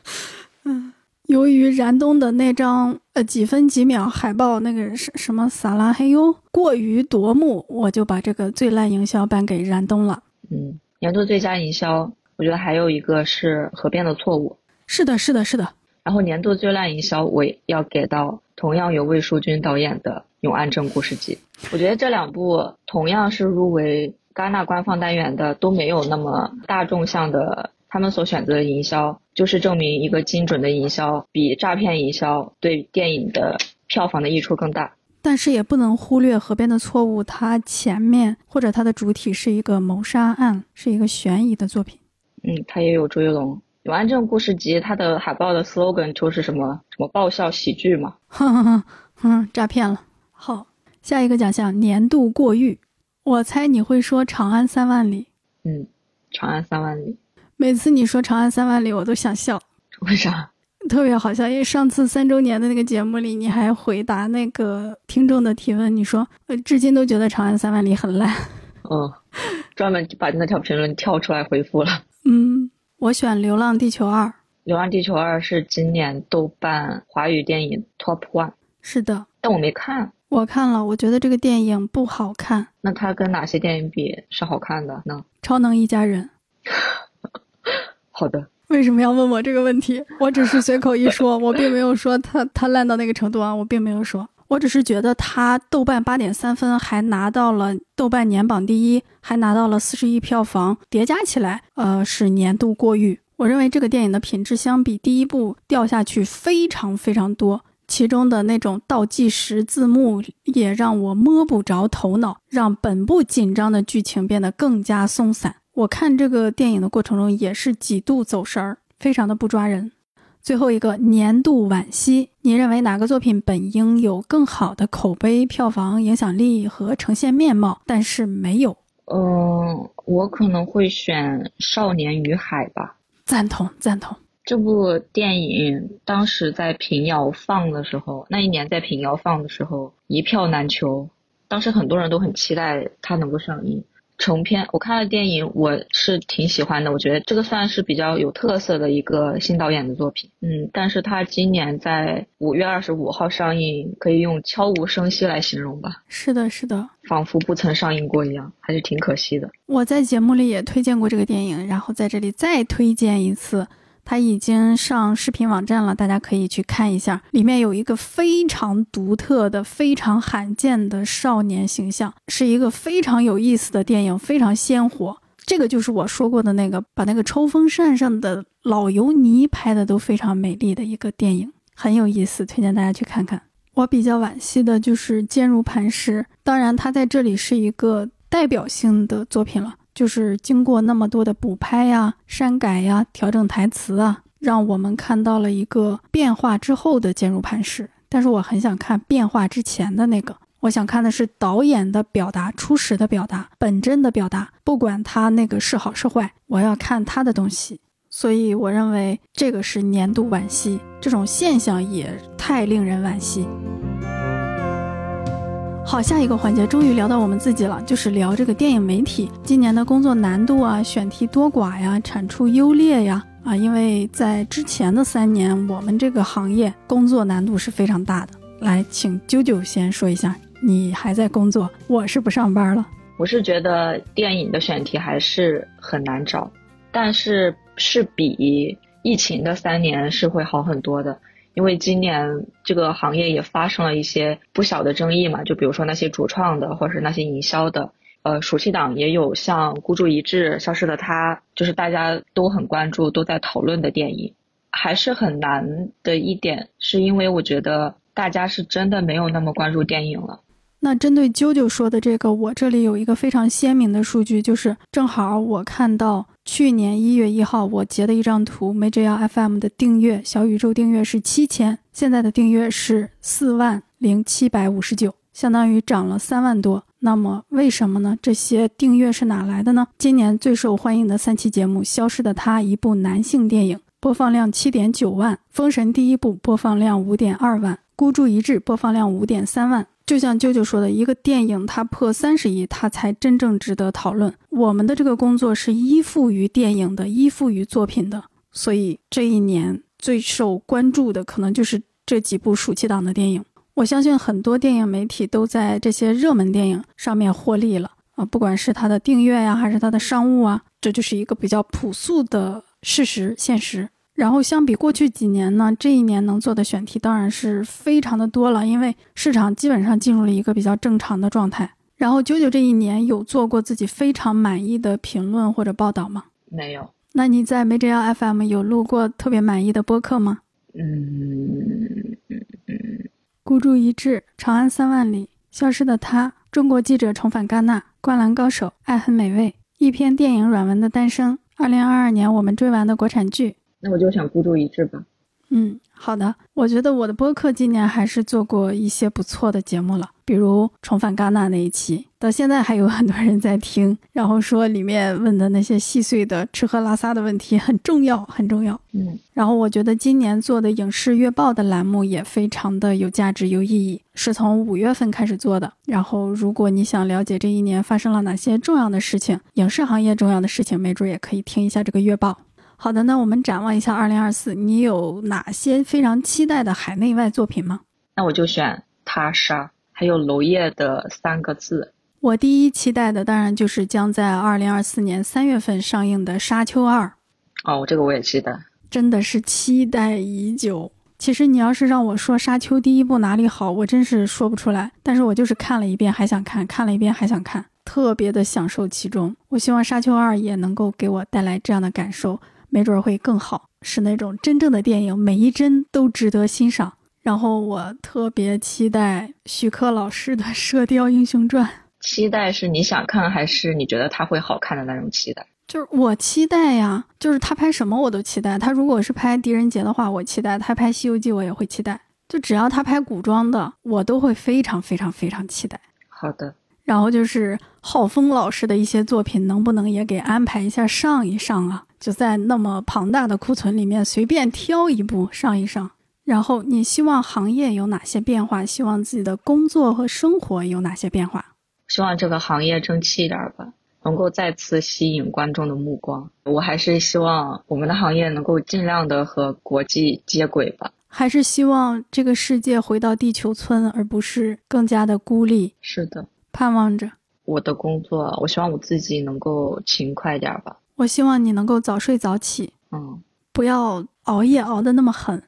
B: *laughs*
A: 嗯，由于燃冬的那张呃几分几秒海报那个什什么撒拉嘿哟过于夺目，我就把这个最烂营销颁给燃冬了。
B: 嗯，年度最佳营销，我觉得还有一个是河边的错误。
A: 是的，是的，是的。
B: 然后年度最烂营销，我要给到同样由魏淑君导演的《永安镇故事集》。我觉得这两部同样是入围戛纳官方单元的，都没有那么大众向的，他们所选择的营销，就是证明一个精准的营销比诈骗营销对电影的票房的益处更大。
A: 但是也不能忽略《河边的错误》，它前面或者它的主体是一个谋杀案，是一个悬疑的作品。
B: 嗯，它也有追龙。《永安镇故事集》它的海报的 slogan 就是什么什么爆笑喜剧嘛，*laughs* 哼哼哼
A: 嗯，诈骗了。好，下一个奖项年度过誉，我猜你会说《长安三万里》。
B: 嗯，《长安三万里》。
A: 每次你说《长安三万里》，我都想笑。
B: 为啥？
A: 特别好笑，因为上次三周年的那个节目里，你还回答那个听众的提问，你说呃，至今都觉得《长安三万里》很烂。
B: 嗯。*laughs* 专门把那条评论跳出来回复了。
A: 嗯，我选《流浪地球二》。
B: 《流浪地球二》是今年豆瓣华语电影 Top One。
A: 是的，
B: 但我没看。
A: 我看了，我觉得这个电影不好看。
B: 那它跟哪些电影比是好看的呢？
A: 超能一家人。*laughs*
B: 好的。
A: 为什么要问我这个问题？我只是随口一说，我并没有说它它烂到那个程度啊，我并没有说。我只是觉得它豆瓣八点三分，还拿到了豆瓣年榜第一，还拿到了四十亿票房，叠加起来，呃，是年度过誉。我认为这个电影的品质相比第一部掉下去非常非常多，其中的那种倒计时字幕也让我摸不着头脑，让本不紧张的剧情变得更加松散。我看这个电影的过程中也是几度走神儿，非常的不抓人。最后一个年度惋惜，你认为哪个作品本应有更好的口碑、票房、影响力和呈现面貌，但是没有？
B: 嗯，我可能会选《少年与海》吧。
A: 赞同，赞同。
B: 这部电影当时在平遥放的时候，那一年在平遥放的时候一票难求，当时很多人都很期待它能够上映。成片，我看了电影，我是挺喜欢的。我觉得这个算是比较有特色的一个新导演的作品。嗯，但是他今年在五月二十五号上映，可以用悄无声息来形容吧？
A: 是的，是的，
B: 仿佛不曾上映过一样，还是挺可惜的。
A: 我在节目里也推荐过这个电影，然后在这里再推荐一次。它已经上视频网站了，大家可以去看一下。里面有一个非常独特的、非常罕见的少年形象，是一个非常有意思的电影，非常鲜活。这个就是我说过的那个，把那个抽风扇上的老油泥拍的都非常美丽的一个电影，很有意思，推荐大家去看看。我比较惋惜的就是《坚如磐石》，当然它在这里是一个代表性的作品了。就是经过那么多的补拍呀、删改呀、调整台词啊，让我们看到了一个变化之后的坚如磐石。但是我很想看变化之前的那个，我想看的是导演的表达、初始的表达、本真的表达，不管他那个是好是坏，我要看他的东西。所以我认为这个是年度惋惜，这种现象也太令人惋惜。好，下一个环节终于聊到我们自己了，就是聊这个电影媒体今年的工作难度啊、选题多寡呀、产出优劣呀啊，因为在之前的三年，我们这个行业工作难度是非常大的。来，请啾啾先说一下，你还在工作，我是不上班了。
B: 我是觉得电影的选题还是很难找，但是是比疫情的三年是会好很多的。因为今年这个行业也发生了一些不小的争议嘛，就比如说那些主创的，或者是那些营销的，呃，暑期档也有像《孤注一掷》《消失的她》，就是大家都很关注、都在讨论的电影，还是很难的一点，是因为我觉得大家是真的没有那么关注电影了。
A: 那针对啾啾说的这个，我这里有一个非常鲜明的数据，就是正好我看到去年一月一号我截的一张图，没这样 FM 的订阅小宇宙订阅是七千，现在的订阅是四万零七百五十九，相当于涨了三万多。那么为什么呢？这些订阅是哪来的呢？今年最受欢迎的三期节目《消失的她》，一部男性电影，播放量七点九万；《封神》第一部播放量五点二万；《孤注一掷》播放量五点三万。就像啾啾说的，一个电影它破三十亿，它才真正值得讨论。我们的这个工作是依附于电影的，依附于作品的，所以这一年最受关注的可能就是这几部暑期档的电影。我相信很多电影媒体都在这些热门电影上面获利了啊，不管是它的订阅呀，还是它的商务啊，这就是一个比较朴素的事实现实。然后相比过去几年呢，这一年能做的选题当然是非常的多了，因为市场基本上进入了一个比较正常的状态。然后九九这一年有做过自己非常满意的评论或者报道吗？
B: 没有。
A: 那你在梅 j l FM 有录过特别满意的播客吗？
B: 嗯嗯嗯。
A: 孤注一掷，长安三万里，消失的他，中国记者重返戛纳，灌篮高手，爱很美味，一篇电影软文的诞生，二零二二年我们追完的国产剧。
B: 那我就想孤注一掷吧。
A: 嗯，好的。我觉得我的播客今年还是做过一些不错的节目了。比如重返戛纳那一期，到现在还有很多人在听，然后说里面问的那些细碎的吃喝拉撒的问题很重要，很重要。
B: 嗯，
A: 然后我觉得今年做的影视月报的栏目也非常的有价值、有意义，是从五月份开始做的。然后如果你想了解这一年发生了哪些重要的事情，影视行业重要的事情，没准也可以听一下这个月报。好的，那我们展望一下二零二四，你有哪些非常期待的海内外作品吗？
B: 那我就选他杀。还有娄烨的三个字，
A: 我第一期待的当然就是将在二零二四年三月份上映的《沙丘二》。
B: 哦，这个我也期待，
A: 真的是期待已久。其实你要是让我说《沙丘》第一部哪里好，我真是说不出来。但是我就是看了一遍还想看，看了一遍还想看，特别的享受其中。我希望《沙丘二》也能够给我带来这样的感受，没准会更好，是那种真正的电影，每一帧都值得欣赏。然后我特别期待徐克老师的《射雕英雄传》。
B: 期待是你想看还是你觉得他会好看的那种期待？
A: 就是我期待呀，就是他拍什么我都期待。他如果是拍《狄仁杰》的话，我期待；他拍《西游记》，我也会期待。就只要他拍古装的，我都会非常非常非常期待。
B: 好的。
A: 然后就是浩峰老师的一些作品，能不能也给安排一下上一上啊？就在那么庞大的库存里面随便挑一部上一上。然后你希望行业有哪些变化？希望自己的工作和生活有哪些变化？
B: 希望这个行业争气一点吧，能够再次吸引观众的目光。我还是希望我们的行业能够尽量的和国际接轨吧。
A: 还是希望这个世界回到地球村，而不是更加的孤立。
B: 是的，
A: 盼望着
B: 我的工作，我希望我自己能够勤快点吧。
A: 我希望你能够早睡早起，
B: 嗯，
A: 不要熬夜熬得那么狠。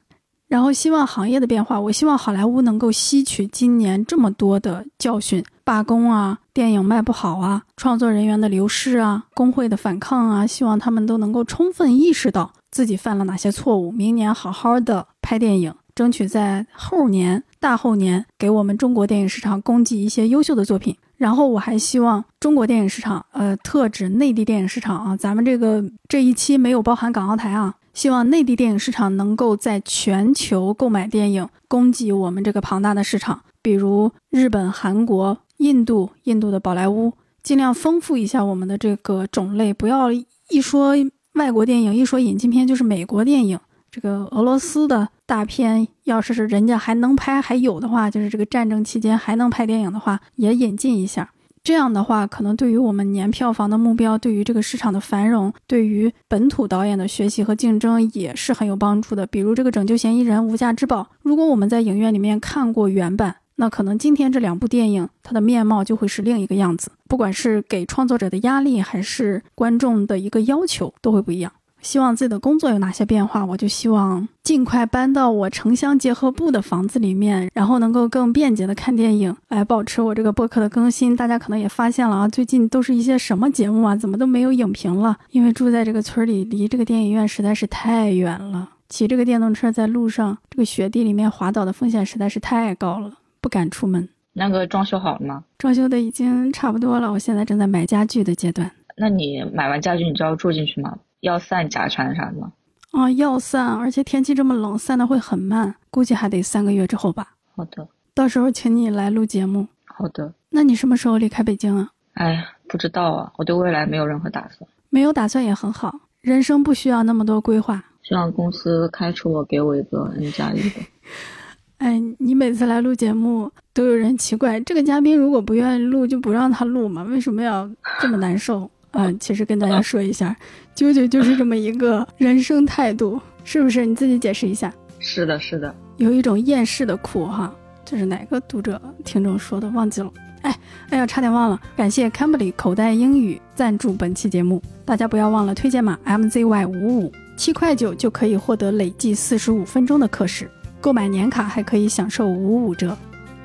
A: 然后希望行业的变化，我希望好莱坞能够吸取今年这么多的教训，罢工啊，电影卖不好啊，创作人员的流失啊，工会的反抗啊，希望他们都能够充分意识到自己犯了哪些错误，明年好好的拍电影，争取在后年、大后年给我们中国电影市场供给一些优秀的作品。然后我还希望中国电影市场，呃，特指内地电影市场啊，咱们这个这一期没有包含港澳台啊。希望内地电影市场能够在全球购买电影，供给我们这个庞大的市场，比如日本、韩国、印度、印度的宝莱坞，尽量丰富一下我们的这个种类，不要一说外国电影，一说引进片就是美国电影。这个俄罗斯的大片，要是是人家还能拍，还有的话，就是这个战争期间还能拍电影的话，也引进一下。这样的话，可能对于我们年票房的目标，对于这个市场的繁荣，对于本土导演的学习和竞争也是很有帮助的。比如这个《拯救嫌疑人》《无价之宝》，如果我们在影院里面看过原版，那可能今天这两部电影它的面貌就会是另一个样子。不管是给创作者的压力，还是观众的一个要求，都会不一样。希望自己的工作有哪些变化，我就希望尽快搬到我城乡结合部的房子里面，然后能够更便捷的看电影，来保持我这个播客的更新。大家可能也发现了啊，最近都是一些什么节目啊？怎么都没有影评了？因为住在这个村里，离这个电影院实在是太远了，骑这个电动车在路上，这个雪地里面滑倒的风险实在是太高了，不敢出门。
B: 那个装修好了吗？
A: 装修的已经差不多了，我现在正在买家具的阶段。
B: 那你买完家具，你就要住进去吗？要散甲醛啥的吗？
A: 啊，要散，而且天气这么冷，散的会很慢，估计还得三个月之后吧。
B: 好的，
A: 到时候请你来录节目。
B: 好的，
A: 那你什么时候离开北京啊？
B: 哎呀，不知道啊，我对未来没有任何打算。
A: 没有打算也很好，人生不需要那么多规划。
B: 希望公司开除我，给我一个 N 加一的。*laughs*
A: 哎，你每次来录节目，都有人奇怪，这个嘉宾如果不愿意录，就不让他录嘛？为什么要这么难受？嗯，其实跟大家说一下，啾啾就是这么一个人生态度，是不是？你自己解释一下。
B: 是的，是的，
A: 有一种厌世的苦哈，这是哪个读者听众说的？忘记了。哎，哎呀，差点忘了。感谢 Cambly 口袋英语赞助本期节目，大家不要忘了推荐码 MZY 五五七块九就可以获得累计四十五分钟的课时，购买年卡还可以享受五五折。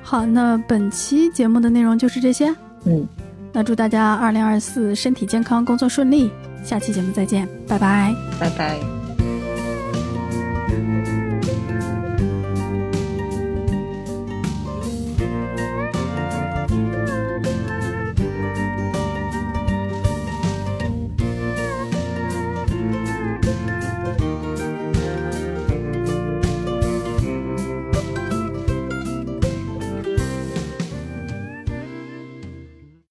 A: 好，那本期节目的内容就是这些。
B: 嗯。
A: 那祝大家二零二四身体健康工作顺利下期节目再见拜拜。
B: 拜拜。